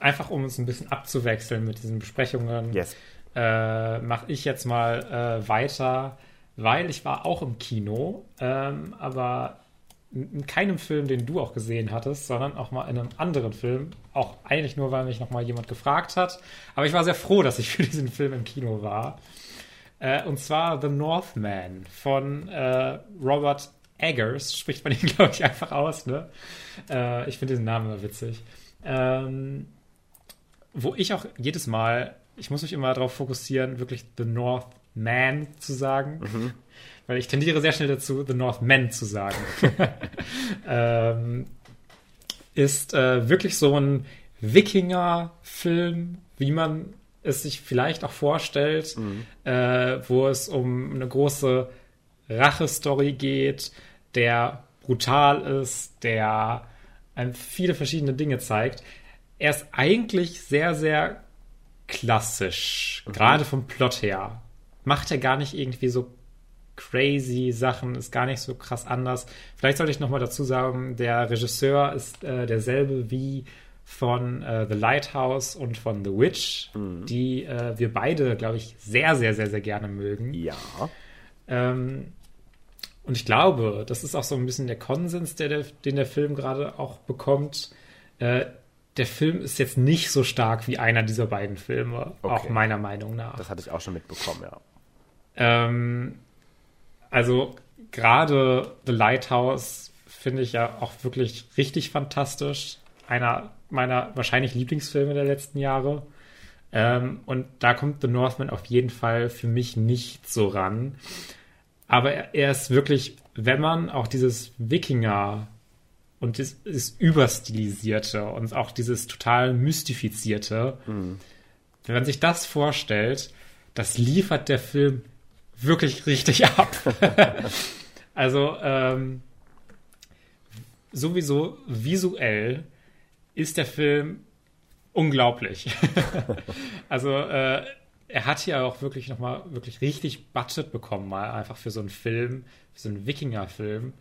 einfach um uns ein bisschen abzuwechseln mit diesen Besprechungen,
yes.
äh, mache ich jetzt mal äh, weiter, weil ich war auch im Kino, ähm, aber in keinem Film, den du auch gesehen hattest, sondern auch mal in einem anderen Film. Auch eigentlich nur, weil mich noch mal jemand gefragt hat. Aber ich war sehr froh, dass ich für diesen Film im Kino war. Äh, und zwar The Northman von äh, Robert Eggers. Spricht man ihn, [laughs] glaube ich, einfach aus. Ne? Äh, ich finde diesen Namen immer witzig. Ähm, wo ich auch jedes Mal, ich muss mich immer darauf fokussieren, wirklich The Northman zu sagen. Mhm weil ich tendiere sehr schnell dazu, The Northmen zu sagen. [laughs] ähm, ist äh, wirklich so ein Wikinger-Film, wie man es sich vielleicht auch vorstellt, mhm. äh, wo es um eine große Rache-Story geht, der brutal ist, der einem viele verschiedene Dinge zeigt. Er ist eigentlich sehr, sehr klassisch, mhm. gerade vom Plot her. Macht er gar nicht irgendwie so crazy Sachen, ist gar nicht so krass anders. Vielleicht sollte ich nochmal dazu sagen, der Regisseur ist äh, derselbe wie von äh, The Lighthouse und von The Witch, mhm. die äh, wir beide, glaube ich, sehr, sehr, sehr, sehr gerne mögen.
Ja.
Ähm, und ich glaube, das ist auch so ein bisschen der Konsens, der, der den der Film gerade auch bekommt. Äh, der Film ist jetzt nicht so stark wie einer dieser beiden Filme, okay. auch meiner Meinung nach.
Das hatte ich auch schon mitbekommen, ja.
Ähm, also gerade The Lighthouse finde ich ja auch wirklich richtig fantastisch. Einer meiner wahrscheinlich Lieblingsfilme der letzten Jahre. Ähm, und da kommt The Northman auf jeden Fall für mich nicht so ran. Aber er, er ist wirklich, wenn man auch dieses Wikinger und das, das Überstilisierte und auch dieses total Mystifizierte, mhm. wenn man sich das vorstellt, das liefert der Film wirklich richtig [laughs] ab. also ähm, sowieso visuell ist der Film unglaublich. [laughs] also äh, er hat hier auch wirklich nochmal wirklich richtig Budget bekommen, mal einfach für so einen Film, für so einen Wikinger-Film.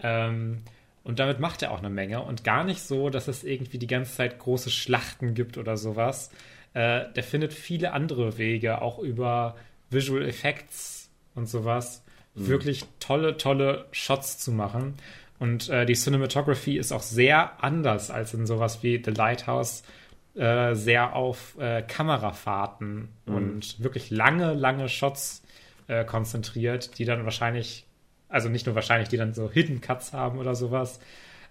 Ähm, und damit macht er auch eine Menge und gar nicht so, dass es irgendwie die ganze Zeit große Schlachten gibt oder sowas. Äh, der findet viele andere Wege, auch über Visual Effects und sowas, mhm. wirklich tolle, tolle Shots zu machen. Und äh, die Cinematography ist auch sehr anders als in sowas wie The Lighthouse, äh, sehr auf äh, Kamerafahrten mhm. und wirklich lange, lange Shots äh, konzentriert, die dann wahrscheinlich, also nicht nur wahrscheinlich, die dann so Hidden Cuts haben oder sowas.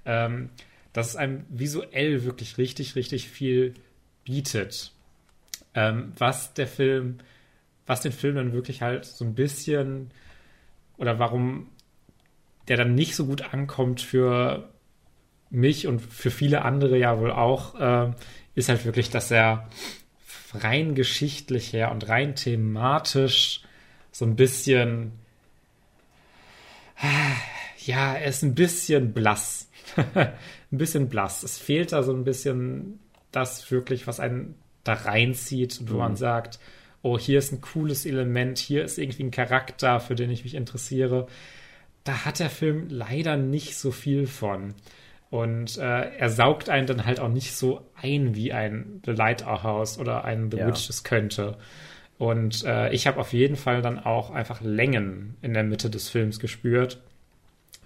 Ähm, dass es einem visuell wirklich richtig, richtig viel bietet. Ähm, was der Film, was den Film dann wirklich halt so ein bisschen oder warum der dann nicht so gut ankommt für mich und für viele andere ja wohl auch, äh, ist halt wirklich, dass er rein geschichtlich her und rein thematisch so ein bisschen, ja, er ist ein bisschen blass. [laughs] ein bisschen blass. Es fehlt da so ein bisschen das wirklich, was einen da reinzieht und wo mhm. man sagt, oh, hier ist ein cooles Element, hier ist irgendwie ein Charakter, für den ich mich interessiere. Da hat der Film leider nicht so viel von. Und äh, er saugt einen dann halt auch nicht so ein, wie ein The Lighthouse oder ein The ja. Witch es könnte. Und äh, ich habe auf jeden Fall dann auch einfach Längen in der Mitte des Films gespürt,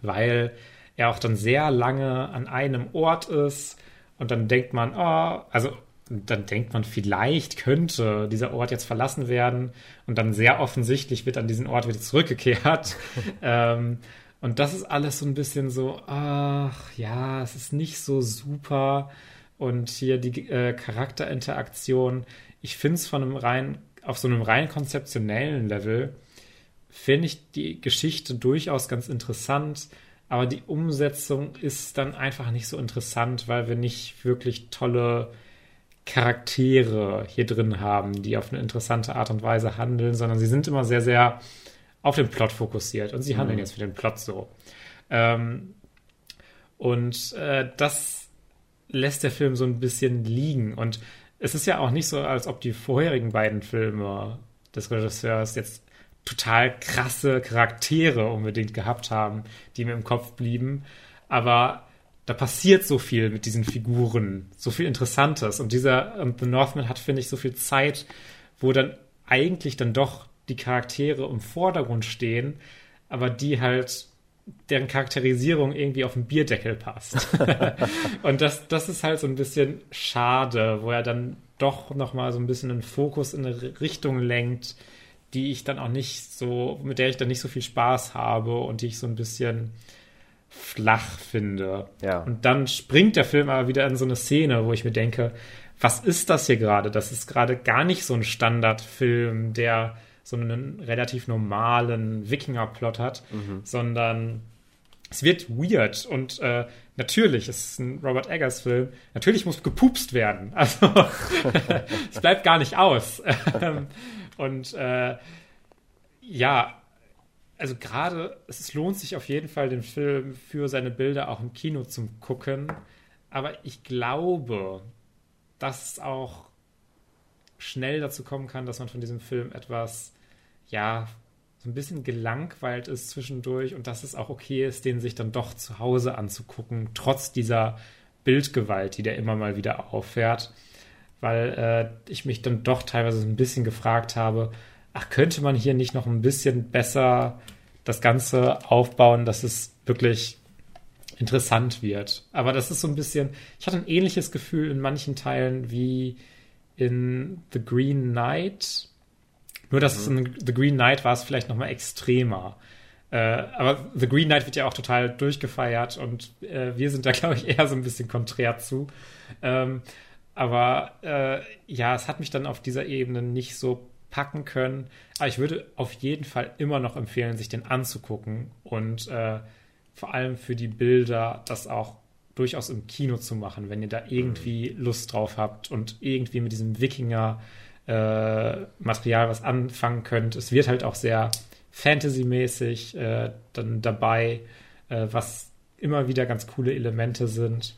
weil er auch dann sehr lange an einem Ort ist und dann denkt man, oh, also dann denkt man, vielleicht könnte dieser Ort jetzt verlassen werden und dann sehr offensichtlich wird an diesen Ort wieder zurückgekehrt. [laughs] ähm, und das ist alles so ein bisschen so, ach ja, es ist nicht so super. Und hier die äh, Charakterinteraktion, ich finde es von einem rein, auf so einem rein konzeptionellen Level, finde ich die Geschichte durchaus ganz interessant aber die Umsetzung ist dann einfach nicht so interessant, weil wir nicht wirklich tolle Charaktere hier drin haben, die auf eine interessante Art und Weise handeln, sondern sie sind immer sehr, sehr auf den Plot fokussiert und sie handeln mhm. jetzt für den Plot so. Ähm, und äh, das lässt der Film so ein bisschen liegen. Und es ist ja auch nicht so, als ob die vorherigen beiden Filme des Regisseurs jetzt total krasse Charaktere unbedingt gehabt haben, die mir im Kopf blieben. Aber da passiert so viel mit diesen Figuren, so viel Interessantes. Und dieser um, The Northman hat, finde ich, so viel Zeit, wo dann eigentlich dann doch die Charaktere im Vordergrund stehen, aber die halt deren Charakterisierung irgendwie auf den Bierdeckel passt. [laughs] und das, das ist halt so ein bisschen schade, wo er dann doch nochmal so ein bisschen den Fokus in eine Richtung lenkt, die ich dann auch nicht so, mit der ich dann nicht so viel Spaß habe und die ich so ein bisschen flach finde. Ja. Und dann springt der Film aber wieder in so eine Szene, wo ich mir denke, was ist das hier gerade? Das ist gerade gar nicht so ein Standardfilm, der so einen relativ normalen Wikinger-Plot hat, mhm. sondern es wird weird und äh, natürlich, es ist ein Robert Eggers-Film, natürlich muss gepupst werden. [laughs] Also [laughs] es bleibt gar nicht aus. [laughs] Ähm, und äh, ja, also gerade, es lohnt sich auf jeden Fall, den Film für seine Bilder auch im Kino zu gucken. Aber ich glaube, dass es auch schnell dazu kommen kann, dass man von diesem Film etwas, ja, so ein bisschen gelangweilt ist zwischendurch und dass es auch okay ist, den sich dann doch zu Hause anzugucken, trotz dieser Bildgewalt, die der immer mal wieder auffährt weil äh, ich mich dann doch teilweise ein bisschen gefragt habe, ach, könnte man hier nicht noch ein bisschen besser das Ganze aufbauen, dass es wirklich interessant wird. Aber das ist so ein bisschen, ich hatte ein ähnliches Gefühl in manchen Teilen wie in The Green Knight. Nur, dass mhm. es in The Green Knight war es vielleicht noch mal extremer. Äh, aber The Green Knight wird ja auch total durchgefeiert und äh, wir sind da, [laughs] glaube ich, eher so ein bisschen konträr zu. Ähm, aber äh, ja, es hat mich dann auf dieser Ebene nicht so packen können. Aber ich würde auf jeden Fall immer noch empfehlen, sich den anzugucken und äh, vor allem für die Bilder das auch durchaus im Kino zu machen, wenn ihr da irgendwie mhm. Lust drauf habt und irgendwie mit diesem Wikinger-Material äh, was anfangen könnt. Es wird halt auch sehr Fantasy-mäßig äh, dann dabei, äh, was immer wieder ganz coole Elemente sind.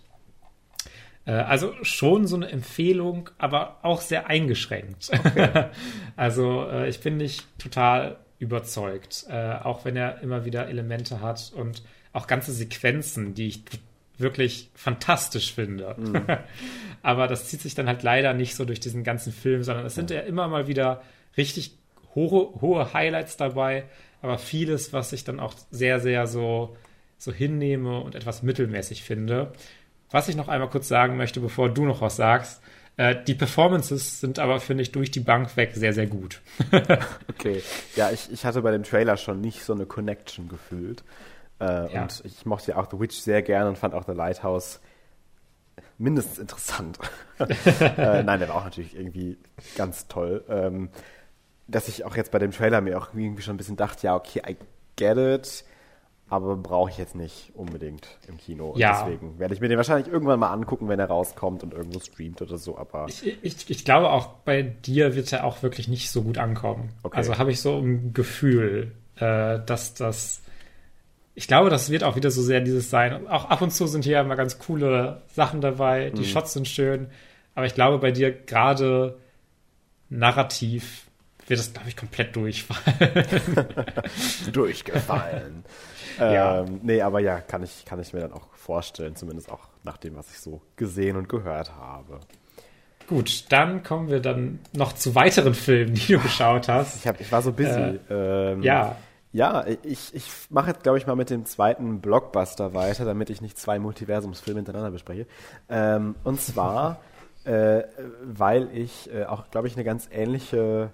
Äh, also schon so eine Empfehlung, aber auch sehr eingeschränkt. Okay. [laughs] also äh, ich bin nicht total überzeugt, äh, auch wenn er immer wieder Elemente hat und auch ganze Sequenzen, die ich wirklich fantastisch finde. Mhm. [laughs] aber das zieht sich dann halt leider nicht so durch diesen ganzen Film, sondern es sind ja immer mal wieder richtig hohe, hohe Highlights dabei, aber vieles, was ich dann auch sehr, sehr so, so hinnehme und etwas mittelmäßig finde. Was ich noch einmal kurz sagen möchte, bevor du noch was sagst, äh, die Performances sind aber, finde ich, durch die Bank weg sehr, sehr gut. [laughs]
okay. Ja, ich, ich hatte bei dem Trailer schon nicht so eine Connection gefühlt. Äh, ja. Und ich mochte ja auch The Witch sehr gerne und fand auch The Lighthouse mindestens interessant. [laughs] äh, nein, der war auch natürlich irgendwie ganz toll. Ähm, dass ich auch jetzt bei dem Trailer mir auch irgendwie schon ein bisschen dachte, ja, okay, I get it, aber brauche ich jetzt nicht unbedingt im Kino.
Ja.
deswegen werde ich mir den wahrscheinlich irgendwann mal angucken, wenn er rauskommt und irgendwo streamt oder so. Aber
ich, ich, ich glaube auch bei dir wird er auch wirklich nicht so gut ankommen. Okay. Also habe ich so ein Gefühl, äh, dass das ich glaube, das wird auch wieder so sehr dieses sein. Auch ab und zu sind hier immer ganz coole Sachen dabei. Die mhm. Shots sind schön. Aber ich glaube, bei dir gerade narrativ wird es, glaube ich, komplett durchfallen. [laughs]
Durchgefallen. Ja. Ähm, nee, aber ja, kann ich, kann ich mir dann auch vorstellen, zumindest auch nach dem, was ich so gesehen und gehört habe.
Gut, dann kommen wir dann noch zu weiteren Filmen, die du geschaut hast.
Ich, hab, ich war so busy. Äh,
ähm, ja.
Ja, ich, ich mache jetzt, glaube ich, mal mit dem zweiten Blockbuster weiter, damit ich nicht zwei Multiversumsfilme hintereinander bespreche. Ähm, und zwar, [laughs] äh, weil ich äh, auch, glaube ich, eine ganz ähnliche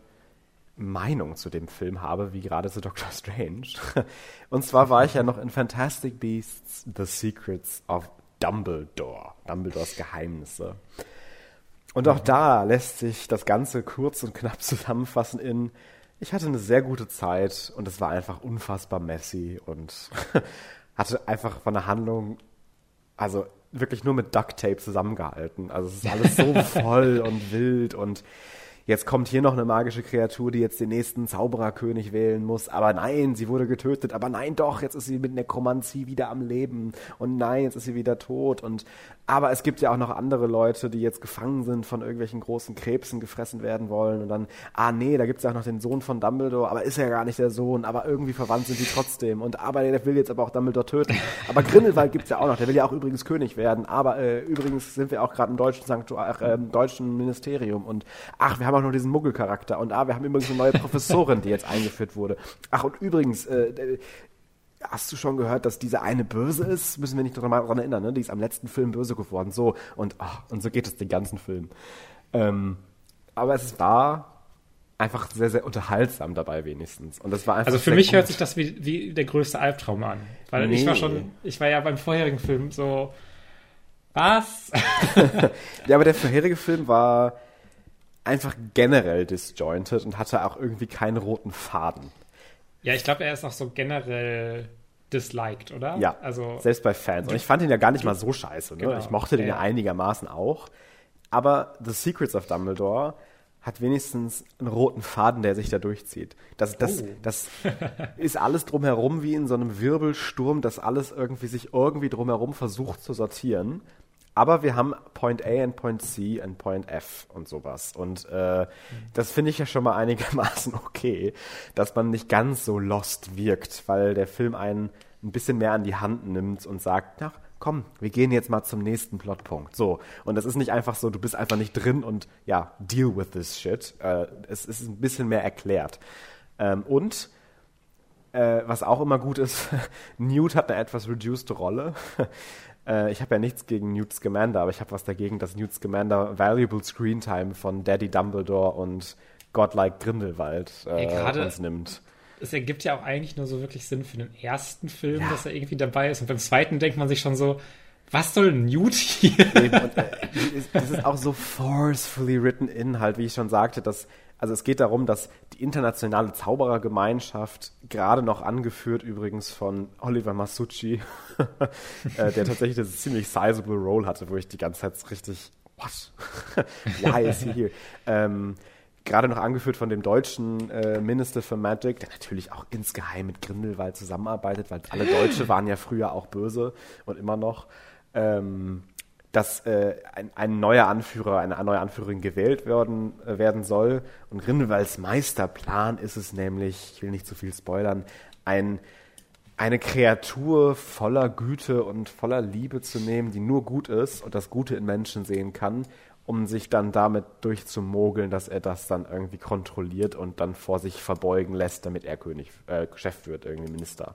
Meinung zu dem Film habe, wie gerade zu [laughs] Doctor Strange. und zwar war ich ja noch in Fantastic Beasts The Secrets of Dumbledore, Dumbledores Geheimnisse. Und auch da lässt sich das Ganze kurz und knapp [laughs] zusammenfassen in ich hatte eine sehr gute Zeit und es war einfach unfassbar messy und [laughs] hatte einfach von der Handlung, also wirklich nur mit Duct Tape zusammengehalten. Also es ist alles so voll und wild und jetzt kommt hier noch eine magische Kreatur, die jetzt den nächsten Zaubererkönig wählen muss. Aber nein, sie wurde getötet. Aber nein, doch, jetzt ist sie mit Nekromantie wieder am Leben. Und nein, jetzt ist sie wieder tot. Und aber es gibt ja auch noch andere Leute, die jetzt gefangen sind von irgendwelchen großen Krebsen, gefressen werden wollen. Und dann, ah nee, da gibt es ja auch noch den Sohn von Dumbledore, aber ist ja gar nicht der Sohn, aber irgendwie verwandt sind die trotzdem. Und aber der will jetzt aber auch Dumbledore töten. Aber Grindelwald gibt es ja auch noch, der will ja auch übrigens König werden. Aber äh, übrigens sind wir auch gerade im deutschen Sanktuar, äh, im deutschen Ministerium. Und ach, wir haben auch noch diesen Muggelcharakter. Und ah, wir haben übrigens eine neue Professorin, die jetzt eingeführt wurde. Ach, und übrigens, äh, Hast du schon gehört, dass diese eine böse ist? Müssen wir nicht daran erinnern, ne? Die ist am letzten Film böse geworden. So, und, ach, und so geht es den ganzen Film. Ähm, aber es war einfach sehr, sehr unterhaltsam dabei wenigstens. Und das war einfach
Also für mich gut. hört sich das wie, wie der größte Albtraum an. Weil nee. ich war schon, ich war ja beim vorherigen Film so, was? [laughs]
ja, aber der vorherige Film war einfach generell disjointed und hatte auch irgendwie keinen roten Faden.
Ja, ich glaube, er ist auch so generell disliked, oder?
Ja, also, selbst bei Fans. Und ich fand ihn ja gar nicht mal so scheiße. Ne? Genau. Ich mochte den ja, ja einigermaßen auch. Aber The Secrets of Dumbledore hat wenigstens einen roten Faden, der sich da durchzieht. Das, das, oh. das [laughs] ist alles drumherum wie in so einem Wirbelsturm, das alles irgendwie sich irgendwie drumherum versucht zu sortieren. Aber wir haben Point A und Point C und Point F und sowas. Und äh, das finde ich ja schon mal einigermaßen [laughs] okay, dass man nicht ganz so lost wirkt, weil der Film einen ein bisschen mehr an die Hand nimmt und sagt, na, komm, wir gehen jetzt mal zum nächsten Plotpunkt. So. Und das ist nicht einfach so, du bist einfach nicht drin und ja, deal with this shit. Äh, es ist ein bisschen mehr erklärt. Ähm, und äh, was auch immer gut ist, [laughs] Newt hat eine etwas reduced Rolle. Äh, ich habe ja nichts gegen Newt Scamander, aber ich habe was dagegen, dass Newt Scamander Valuable Screen Time von Daddy Dumbledore und Godlike Grindelwald äh, Ey, uns nimmt.
Es ergibt ja auch eigentlich nur so wirklich Sinn für den ersten Film, ja. dass er irgendwie dabei ist. Und beim zweiten denkt man sich schon so, was soll Newt hier? Eben, und, äh,
das ist auch so forcefully written in, halt, wie ich schon sagte, dass also es geht darum, dass die internationale Zauberergemeinschaft, gerade noch angeführt übrigens von Oliver Masucci, [laughs] äh, der tatsächlich eine ziemlich sizable Role hatte, wo ich die ganze Zeit richtig, what? [laughs] Why is he here? Ähm, gerade noch angeführt von dem deutschen äh, Minister for Magic, der natürlich auch insgeheim mit Grindelwald zusammenarbeitet, weil alle Deutsche waren ja früher auch böse und immer noch. Ähm, dass äh, ein, ein, neuer Anführer, eine neue Anführerin gewählt werden, äh, werden soll. Und Grindelwalds Meisterplan ist es nämlich, ich will nicht zu viel spoilern, ein, eine Kreatur voller Güte und voller Liebe zu nehmen, die nur gut ist und das Gute in Menschen sehen kann um sich dann damit durchzumogeln, dass er das dann irgendwie kontrolliert und dann vor sich verbeugen lässt, damit er König, äh, Chef wird, irgendwie Minister.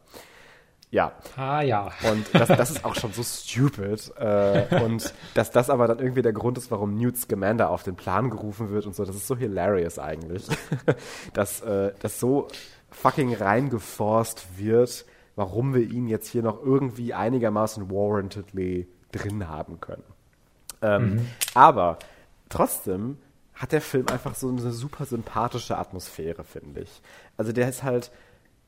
Ja.
Ah ja.
Und das, das ist auch schon so stupid. Äh, und dass das aber dann irgendwie der Grund ist, warum Newt Scamander auf den Plan gerufen wird und so, das ist so hilarious eigentlich. [laughs] dass äh, das so fucking reingeforst wird, warum wir ihn jetzt hier noch irgendwie einigermaßen warrantedly drin haben können. Ähm, mhm. Aber trotzdem hat der Film einfach so eine super sympathische Atmosphäre, finde ich. Also der ist halt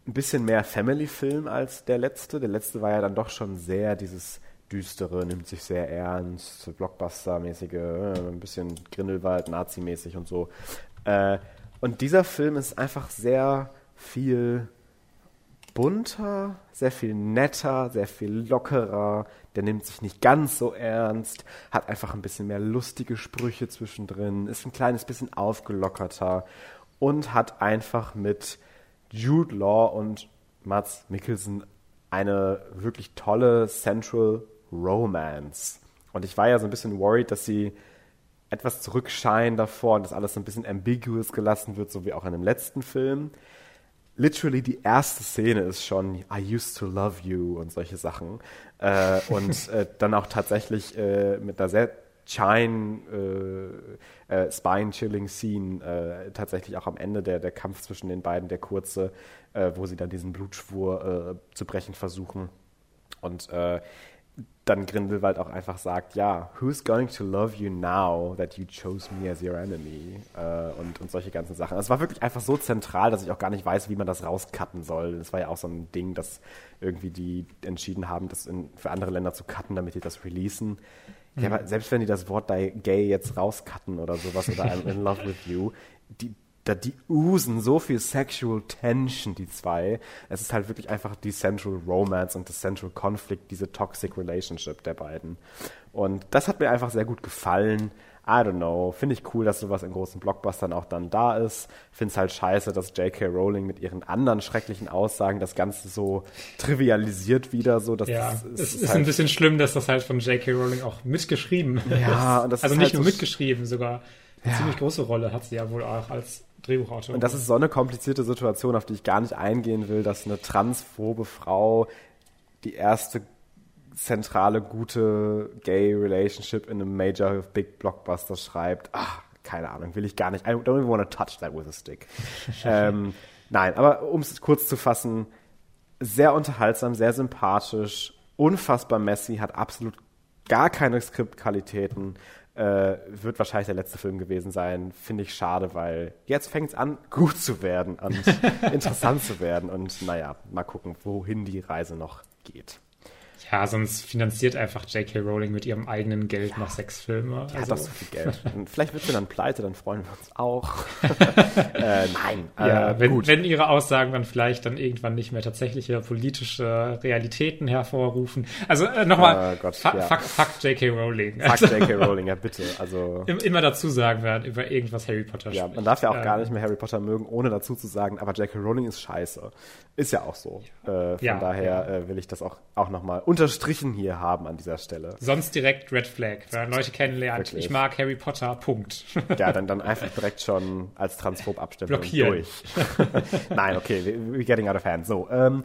ein bisschen mehr Family-Film als der letzte. Der letzte war ja dann doch schon sehr dieses düstere, nimmt sich sehr ernst, Blockbuster-mäßige, äh, ein bisschen Grindelwald, Nazi-mäßig und so. Äh, und dieser Film ist einfach sehr viel bunter, sehr viel netter, sehr viel lockerer. Der nimmt sich nicht ganz so ernst, hat einfach ein bisschen mehr lustige Sprüche zwischendrin, ist ein kleines bisschen aufgelockerter und hat einfach mit Jude Law und Mats Mikkelsen eine wirklich tolle Central Romance. Und ich war ja so ein bisschen worried, dass sie etwas zurückscheinen davor und dass alles so ein bisschen ambiguous gelassen wird, so wie auch in dem letzten Film. Literally die erste Szene ist schon I used to love you und solche Sachen. Äh, und äh, dann auch tatsächlich äh, mit einer sehr Chine äh, äh, Spine-Chilling Scene äh, tatsächlich auch am Ende der, der Kampf zwischen den beiden, der kurze, äh, wo sie dann diesen Blutschwur äh, zu brechen versuchen. Und äh, dann Grindelwald auch einfach sagt, ja, who's going to love you now that you chose me as your enemy? und, und solche ganzen Sachen. Es war wirklich einfach so zentral, dass ich auch gar nicht weiß, wie man das rauscutten soll. Das war ja auch so ein Ding, dass irgendwie die entschieden haben, das in, für andere Länder zu cutten, damit die das releasen. Ja, aber selbst wenn die das Wort gay jetzt rauscutten oder sowas oder I'm in love with you, die, da, die usen so viel Sexual Tension, die zwei. Es ist halt wirklich einfach die Central Romance und das Central Conflict, diese Toxic Relationship der beiden. Und das hat mir einfach sehr gut gefallen. I don't know, finde ich cool, dass sowas in großen Blockbustern auch dann da ist. Finde es halt scheiße, dass J.K. Rowling mit ihren anderen schrecklichen Aussagen das Ganze so trivialisiert wieder. So, dass
ja, es ist, ist halt ein bisschen schlimm, dass das halt von J.K. Rowling auch mitgeschrieben
ja,
ist. Und das also ist nicht halt nur so mitgeschrieben, sogar eine ja. ziemlich große Rolle hat sie ja wohl auch als Drehbuchautor.
Und das ist so eine komplizierte Situation, auf die ich gar nicht eingehen will, dass eine transphobe Frau die erste zentrale, gute Gay-Relationship in einem Major Big Blockbuster schreibt. Ach, keine Ahnung, will ich gar nicht. I don't even want to touch that with a stick. [laughs] ähm, nein, aber um es kurz zu fassen, sehr unterhaltsam, sehr sympathisch, unfassbar messy, hat absolut gar keine Skriptqualitäten. Äh, wird wahrscheinlich der letzte Film gewesen sein. Finde ich schade, weil jetzt fängt es an, gut zu werden und [laughs] interessant zu werden. Und naja, mal gucken, wohin die Reise noch geht.
Ja, sonst finanziert einfach J.K. Rowling mit ihrem eigenen Geld ja. noch sechs Filme.
Die also. hat doch so viel Geld. [laughs] Und vielleicht wird sie dann pleite, dann freuen wir uns auch. [laughs]
äh, nein. Ja, äh, wenn, wenn ihre Aussagen dann vielleicht dann irgendwann nicht mehr tatsächliche politische Realitäten hervorrufen. Also äh, nochmal, oh fuck, ja. fuck, fuck J.K. Rowling.
Fuck also, J.K. [laughs] Rowling, ja bitte. Also
immer dazu sagen werden über irgendwas Harry Potter.
Ja, man darf ja auch ähm, gar nicht mehr Harry Potter mögen, ohne dazu zu sagen, aber J.K. Rowling ist scheiße. Ist ja auch so. Äh, von daher äh, will ich das auch, auch nochmal unterstrichen hier haben an dieser Stelle.
Sonst direkt Red Flag, wenn man Leute kennenlernt. Wirklich. Ich mag Harry Potter, Punkt. [laughs]
Ja, dann, dann einfach direkt schon als Transphob abstimmen Blockieren. durch. [laughs] Nein, okay, we're getting out of hand. So, ähm,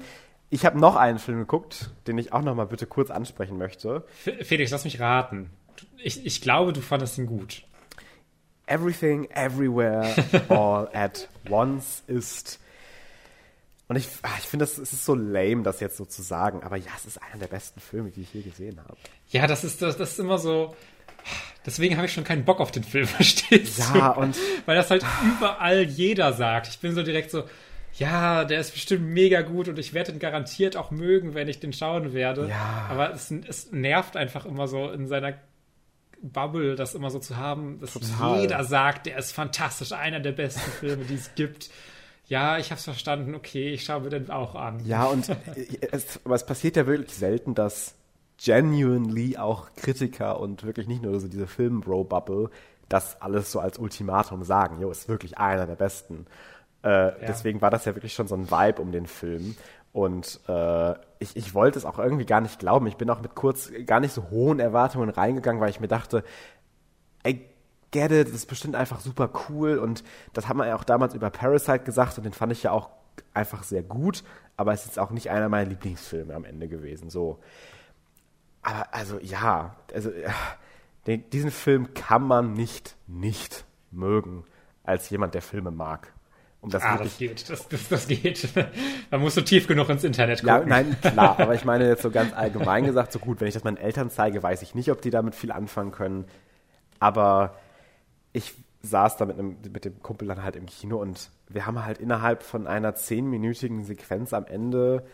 ich habe noch einen Film geguckt, den ich auch nochmal bitte kurz ansprechen möchte.
Felix, lass mich raten. Ich, ich glaube, du fandest ihn gut.
Everything, Everywhere, [laughs] All at Once ist und ich, ah, ich finde, es ist so lame, das jetzt so zu sagen. Aber ja, es ist einer der besten Filme, die ich je gesehen habe.
Ja, das ist, das, das ist immer so. Deswegen habe ich schon keinen Bock auf den Film, [laughs] verstehst
du? Ja, und.
Weil das halt überall jeder sagt. Ich bin so direkt so, ja, der ist bestimmt mega gut und ich werde ihn garantiert auch mögen, wenn ich den schauen werde.
Ja.
Aber es, es nervt einfach immer so in seiner Bubble, das immer so zu haben, dass Total. jeder sagt, der ist fantastisch, einer der besten Filme, die es gibt ja, ich habe es verstanden, okay, ich schaue mir den auch an.
Ja, und [laughs] es, aber es passiert ja wirklich selten, dass genuinely auch Kritiker und wirklich nicht nur so diese Film-Bro-Bubble das alles so als Ultimatum sagen. Jo, ist wirklich einer der besten. Äh, ja. Deswegen war das ja wirklich schon so ein Vibe um den Film. Und äh, ich, ich wollte es auch irgendwie gar nicht glauben. Ich bin auch mit kurz gar nicht so hohen Erwartungen reingegangen, weil ich mir dachte, ey, get it, das ist bestimmt einfach super cool und das hat man ja auch damals über Parasite gesagt und den fand ich ja auch einfach sehr gut, aber es ist auch nicht einer meiner Lieblingsfilme am Ende gewesen, so. Aber also ja, also den, diesen Film kann man nicht nicht mögen als jemand, der Filme mag.
Um das, ah, das geht, das, das, das geht. [laughs] da musst du tief genug ins Internet gucken.
Ja, nein, klar, aber ich meine jetzt so ganz [laughs] allgemein gesagt, so gut, wenn ich das meinen Eltern zeige, weiß ich nicht, ob die damit viel anfangen können. Aber ich saß da mit, einem, mit dem Kumpel dann halt im Kino und wir haben halt innerhalb von einer zehnminütigen Sequenz am Ende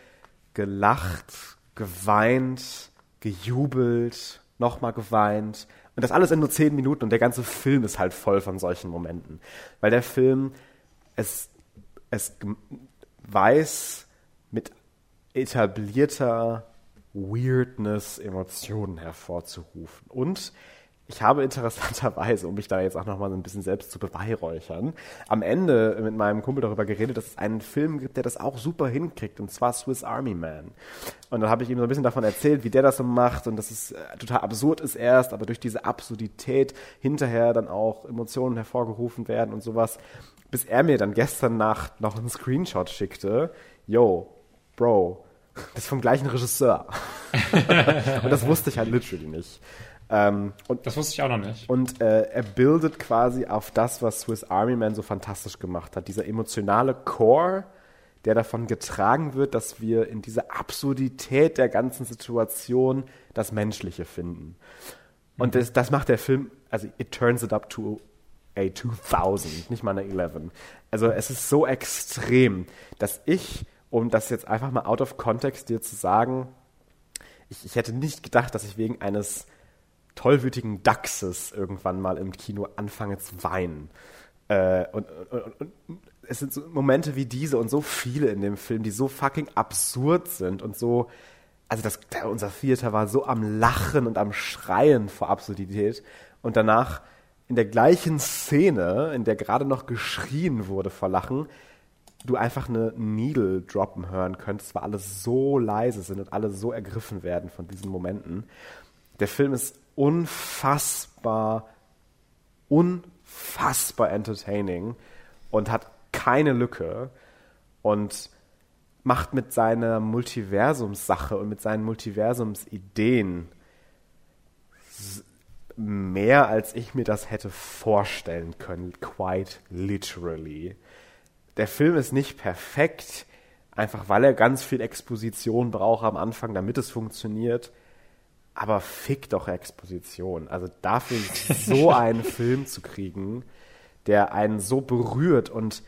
gelacht, geweint, gejubelt, nochmal geweint. Und das alles in nur zehn Minuten und der ganze Film ist halt voll von solchen Momenten. Weil der Film es, es weiß, mit etablierter Weirdness Emotionen hervorzurufen. Und ich habe interessanterweise, um mich da jetzt auch nochmal so ein bisschen selbst zu beweihräuchern, am Ende mit meinem Kumpel darüber geredet, dass es einen Film gibt, der das auch super hinkriegt, und zwar Swiss Army Man. Und dann habe ich ihm so ein bisschen davon erzählt, wie der das so macht und dass es äh, total absurd ist erst, aber durch diese Absurdität hinterher dann auch Emotionen hervorgerufen werden und sowas bis er mir dann gestern Nacht noch einen Screenshot schickte. Yo, Bro, das ist vom gleichen Regisseur. [laughs] und das wusste ich halt literally nicht.
Ähm, und, das wusste ich auch noch nicht.
Und äh, er bildet quasi auf das, was Swiss Army Man so fantastisch gemacht hat. Dieser emotionale Core, der davon getragen wird, dass wir in dieser Absurdität der ganzen Situation das Menschliche finden. Und mhm. das, das macht der Film, also it turns it up to A2000, nicht mal eine 11. Also es ist so extrem, dass ich, um das jetzt einfach mal out of context dir zu sagen, ich, ich hätte nicht gedacht, dass ich wegen eines tollwütigen Dachses irgendwann mal im Kino anfange zu weinen. Äh, und, und, und, und, es sind so Momente wie diese und so viele in dem Film, die so fucking absurd sind und so. Also das, unser Theater war so am Lachen und am Schreien vor Absurdität. Und danach in der gleichen Szene, in der gerade noch geschrien wurde vor Lachen, du einfach eine Needle droppen hören könntest, weil alle so leise sind und alle so ergriffen werden von diesen Momenten. Der Film ist unfassbar, unfassbar entertaining und hat keine Lücke und macht mit seiner Multiversumssache und mit seinen Multiversumsideen mehr, als ich mir das hätte vorstellen können, quite literally. Der Film ist nicht perfekt, einfach weil er ganz viel Exposition braucht am Anfang, damit es funktioniert. Aber fick doch Exposition. Also dafür [laughs] so einen Film zu kriegen, der einen so berührt und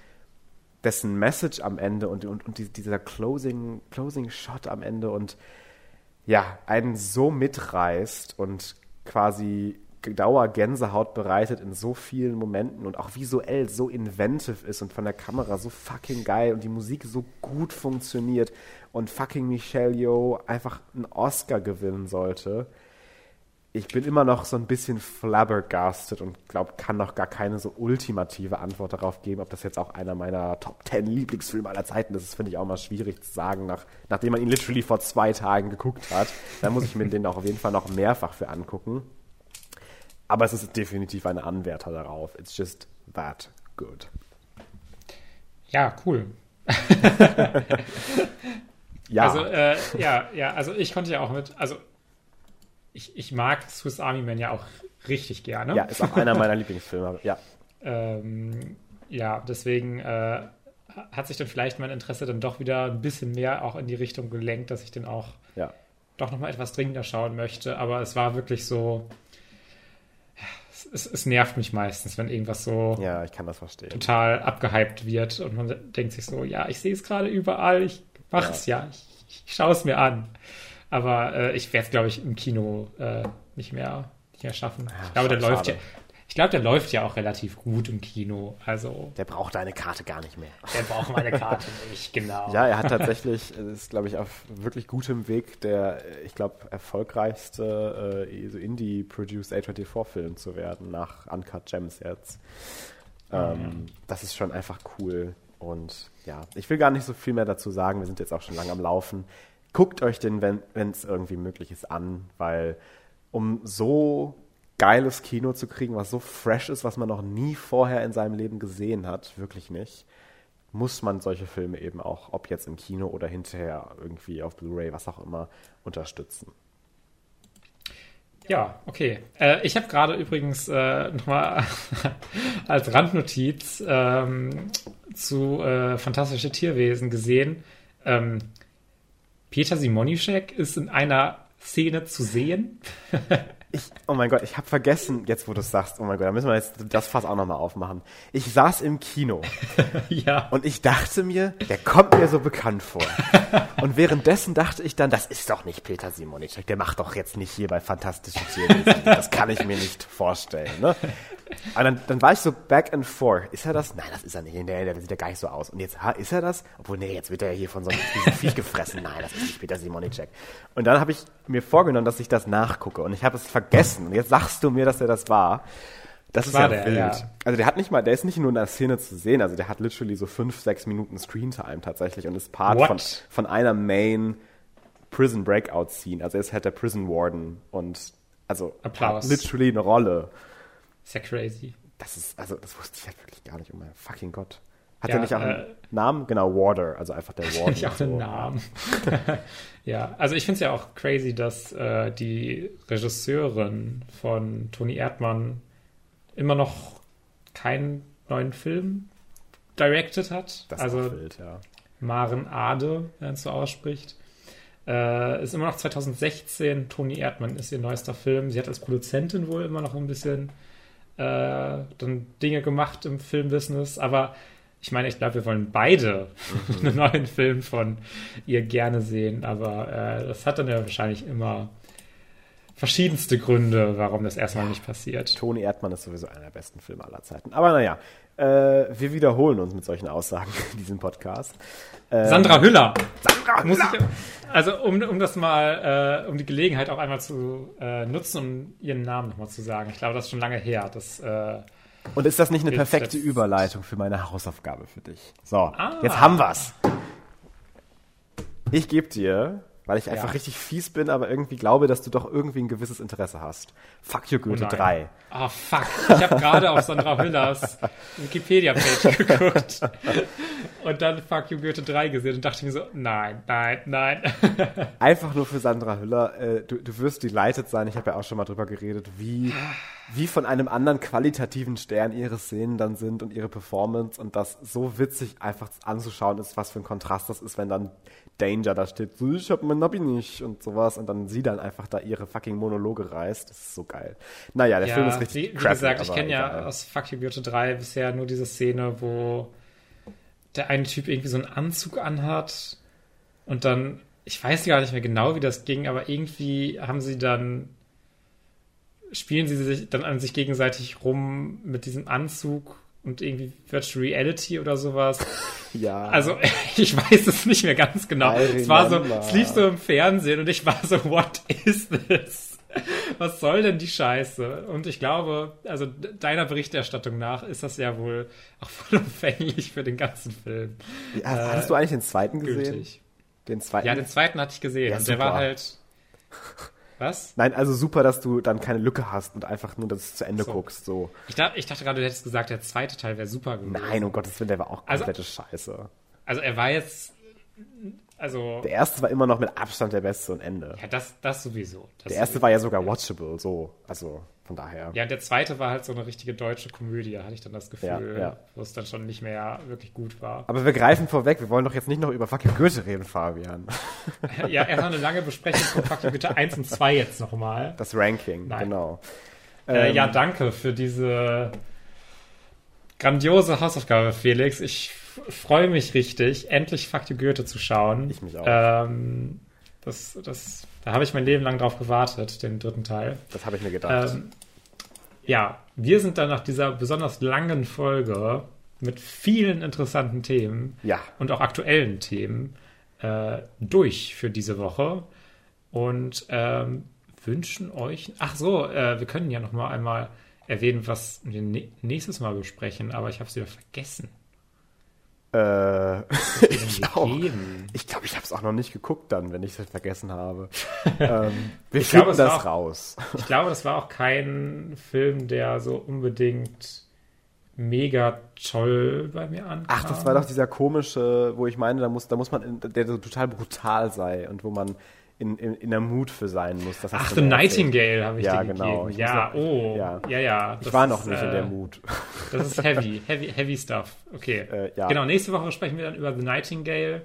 dessen Message am Ende und, und, und dieser Closing, Closing Shot am Ende und ja, einen so mitreißt und quasi Dauergänsehaut bereitet in so vielen Momenten und auch visuell so inventive ist und von der Kamera so fucking geil und die Musik so gut funktioniert und fucking Michelle Yeoh einfach einen Oscar gewinnen sollte. Ich bin immer noch so ein bisschen flabbergasted und glaube, kann noch gar keine so ultimative Antwort darauf geben, ob das jetzt auch einer meiner Top 10 Lieblingsfilme aller Zeiten ist. Das finde ich auch mal schwierig zu sagen, nach, nachdem man ihn literally vor zwei Tagen geguckt hat. Da muss ich mir den auch auf jeden Fall noch mehrfach für angucken. Aber es ist definitiv ein Anwärter darauf. It's just that good.
Ja, cool. [laughs] ja. Also, äh, ja, ja, also ich konnte ja auch mit, also ich, ich mag Swiss Army Man ja auch richtig gerne.
Ja, ist auch einer meiner [laughs] Lieblingsfilme, ja.
Ähm, ja, deswegen äh, hat sich dann vielleicht mein Interesse dann doch wieder ein bisschen mehr auch in die Richtung gelenkt, dass ich den auch ja. doch nochmal etwas dringender schauen möchte. Aber es war wirklich so, es, es, nervt mich meistens, wenn irgendwas so
ja, ich kann das verstehen.
total abgehypt wird und man denkt sich so, ja, ich sehe es gerade überall, ich mache es ja, ich, ich schaue es mir an. Aber äh, ich werde es, glaube ich, im Kino äh, nicht mehr, nicht mehr schaffen. Ja, ich glaube, der läuft ja, ich glaube, der läuft ja auch relativ gut im Kino. Also
der braucht deine Karte gar nicht mehr.
Der braucht meine Karte nicht, genau.
Ja, er hat tatsächlich, [laughs] ist glaube ich auf wirklich gutem Weg, der, ich glaube, erfolgreichste äh, so Indie-produced A24-Film zu werden nach Uncut Gems jetzt. Ah, ähm, ja. Das ist schon einfach cool. Und ja, ich will gar nicht so viel mehr dazu sagen. Wir sind jetzt auch schon lange am Laufen. Guckt euch den, wenn es irgendwie möglich ist, an, weil um so geiles Kino zu kriegen, was so fresh ist, was man noch nie vorher in seinem Leben gesehen hat, wirklich nicht, muss man solche Filme eben auch, ob jetzt im Kino oder hinterher irgendwie auf Blu-ray, was auch immer, unterstützen.
Ja, okay. Äh, ich habe gerade übrigens äh, nochmal [laughs] als Randnotiz ähm, zu äh, Fantastische Tierwesen gesehen. Ähm, Peter Simonischek ist in einer Szene zu sehen. [laughs]
Ich, oh mein Gott, ich habe vergessen, jetzt wo du es sagst, oh mein Gott, da müssen wir jetzt das Fass auch nochmal aufmachen. Ich saß im Kino [laughs]
ja.
und ich dachte mir, der kommt mir so bekannt vor. [laughs] und währenddessen dachte ich dann, das ist doch nicht Peter Simonicek, der macht doch jetzt nicht hier bei Fantastische Tierwesen. Das kann ich mir nicht vorstellen. Ne? Und dann, dann war ich so back and forth. Ist er das? Nein, das ist er nicht. Der, der sieht ja gar nicht so aus. Und jetzt, ha, ist er das? Obwohl, nee, jetzt wird er ja hier von so einem [laughs] Viech gefressen. Nein, das ist nicht Peter Simonicek. Und dann habe ich mir vorgenommen, dass ich das nachgucke. Und ich habe es vergessen. Und jetzt sagst du mir, dass er das war. Das, das ist ja der, wild. Ja. Also der hat nicht mal, der ist nicht nur in der Szene zu sehen, also der hat literally so fünf, sechs Minuten Screentime tatsächlich und ist Part von, von einer Main Prison Breakout Scene. Also er ist halt der Prison Warden und also
Applaus.
hat literally eine Rolle.
Ist ja crazy.
Das ist, also das wusste ich halt wirklich gar nicht, oh mein fucking Gott. Hat ja, er nicht auch einen äh, Namen? Genau, Water, also einfach der [laughs] Warden.
Nicht auch so. einen Namen. [laughs] ja, also ich finde es ja auch crazy, dass äh, die Regisseurin von Toni Erdmann immer noch keinen neuen Film directed hat.
Das
also
wild, ja.
Maren Ade, wenn es so ausspricht. Äh, ist immer noch 2016. Toni Erdmann ist ihr neuester Film. Sie hat als Produzentin wohl immer noch ein bisschen äh, dann Dinge gemacht im Filmbusiness, aber ich meine, ich glaube, wir wollen beide mhm. [laughs] einen neuen Film von ihr gerne sehen, aber äh, das hat dann ja wahrscheinlich immer verschiedenste Gründe, warum das erstmal nicht passiert.
Toni Erdmann ist sowieso einer der besten Filme aller Zeiten. Aber naja, äh, wir wiederholen uns mit solchen Aussagen [laughs] in diesem Podcast.
Äh, Sandra Hüller. Sandra Hüller. Ich, also um, um das mal, äh, um die Gelegenheit auch einmal zu äh, nutzen, um ihren Namen nochmal zu sagen. Ich glaube, das ist schon lange her. Das, äh,
Und ist das nicht eine perfekte Überleitung für meine Hausaufgabe für dich? So, ah. jetzt haben wir's. Ich gebe dir weil ich einfach ja. richtig fies bin, aber irgendwie glaube, dass du doch irgendwie ein gewisses Interesse hast. Fuck you Goethe oh 3.
Ah, oh, fuck. Ich habe gerade auf Sandra [laughs] Hüllers Wikipedia-Page geguckt und dann Fuck you Goethe 3 gesehen und dachte mir so, nein, nein, nein.
einfach nur für Sandra Hüller. Äh, du, du wirst delighted sein. Ich habe ja auch schon mal drüber geredet, wie, wie von einem anderen qualitativen Stern ihre Szenen dann sind und ihre Performance und das so witzig einfach anzuschauen ist, was für ein Kontrast das ist, wenn dann Danger da steht, so, ich hab mein Nabi nicht und sowas und dann sie dann einfach da ihre fucking Monologe reißt. Das ist so geil. Naja, der
ja,
Film ist richtig
Wie, wie crappy, gesagt, ich kenne ja aus Fuck You Goethe 3 bisher nur diese Szene, wo der eine Typ irgendwie so einen Anzug anhat und dann, ich weiß gar nicht mehr genau, wie das ging, aber irgendwie haben sie dann spielen sie sich dann an sich gegenseitig rum mit diesem Anzug und irgendwie Virtual Reality oder sowas.
Ja.
Also [laughs] ich weiß es nicht mehr ganz genau. Es war so, es lief so im Fernsehen und ich war so, what is this? Was soll denn die Scheiße? Und ich glaube, also deiner Berichterstattung nach ist das ja wohl auch [laughs] vollumfänglich für den ganzen Film.
Ja, äh, hast du eigentlich den zweiten gesehen? Gültig.
Den zweiten? Ja, den zweiten hatte ich gesehen. Ja, und der war halt [laughs] was?
Nein, also super, dass du dann keine Lücke hast und einfach nur das zu Ende so. guckst. So.
Ich, dachte, ich dachte gerade, du hättest gesagt, der zweite Teil wäre super
gewesen. Nein, um Gottes Willen, der war auch also komplette also, Scheiße.
Also er war jetzt. Also.
Der erste war immer noch mit Abstand der beste und Ende.
Ja, das, das sowieso. Das
der erste
sowieso.
war ja sogar watchable, so. Also. Von daher.
Ja, der zweite war halt so eine richtige deutsche Komödie, hatte ich dann das Gefühl,
ja, ja.
wo es dann schon nicht mehr wirklich gut war.
Aber wir greifen vorweg, wir wollen doch jetzt nicht noch über fucking Goethe reden, Fabian. [laughs]
ja, erst noch eine lange Besprechung von fucking Goethe 1 und 2 jetzt nochmal.
Das Ranking, Nein. genau.
Äh, ähm, ja, danke für diese grandiose Hausaufgabe, Felix. Ich freue mich richtig, endlich Fuck Goethe zu schauen.
Ich mich auch.
Ähm, das, das da habe ich mein Leben lang drauf gewartet, den dritten Teil.
Das habe ich mir gedacht. Ähm,
ja, wir sind dann nach dieser besonders langen Folge mit vielen interessanten Themen
ja.
und auch aktuellen Themen äh, durch für diese Woche und ähm, wünschen euch. Ach so, äh, wir können ja noch mal einmal erwähnen, was wir nächstes Mal besprechen, aber ich habe es wieder vergessen.
Äh, [laughs] ich auch. Ich glaube, ich habe es auch noch nicht geguckt dann, wenn ich es vergessen habe. [laughs] ähm, wir
ich glaube,
das
auch,
raus.
Ich glaube, das war auch kein Film, der so unbedingt mega toll bei mir ankam.
Ach, das war doch dieser komische, wo ich meine, da muss, da muss man, der so total brutal sei und wo man in, in, in der Mut für sein muss. Das
Ach, The Nightingale habe ich
ja,
dir
genau.
gegeben. Ja, oh, ja, ja. ja
ich war noch nicht äh, in der Mut.
Das ist heavy, [laughs] heavy, heavy stuff. Okay. Äh, ja. Genau, nächste Woche sprechen wir dann über The Nightingale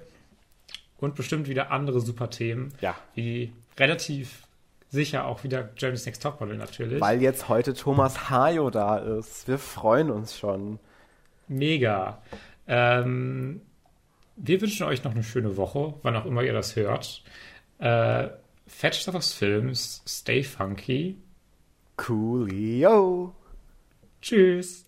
und bestimmt wieder andere super Themen.
Ja.
Wie relativ sicher auch wieder Jeremy's Next Topmodel natürlich.
Weil jetzt heute Thomas Hajo da ist. Wir freuen uns schon.
Mega. Ähm, wir wünschen euch noch eine schöne Woche, wann auch immer ihr das hört. Äh, Fetch Stuff aus Films, stay funky.
Coolio.
Tschüss.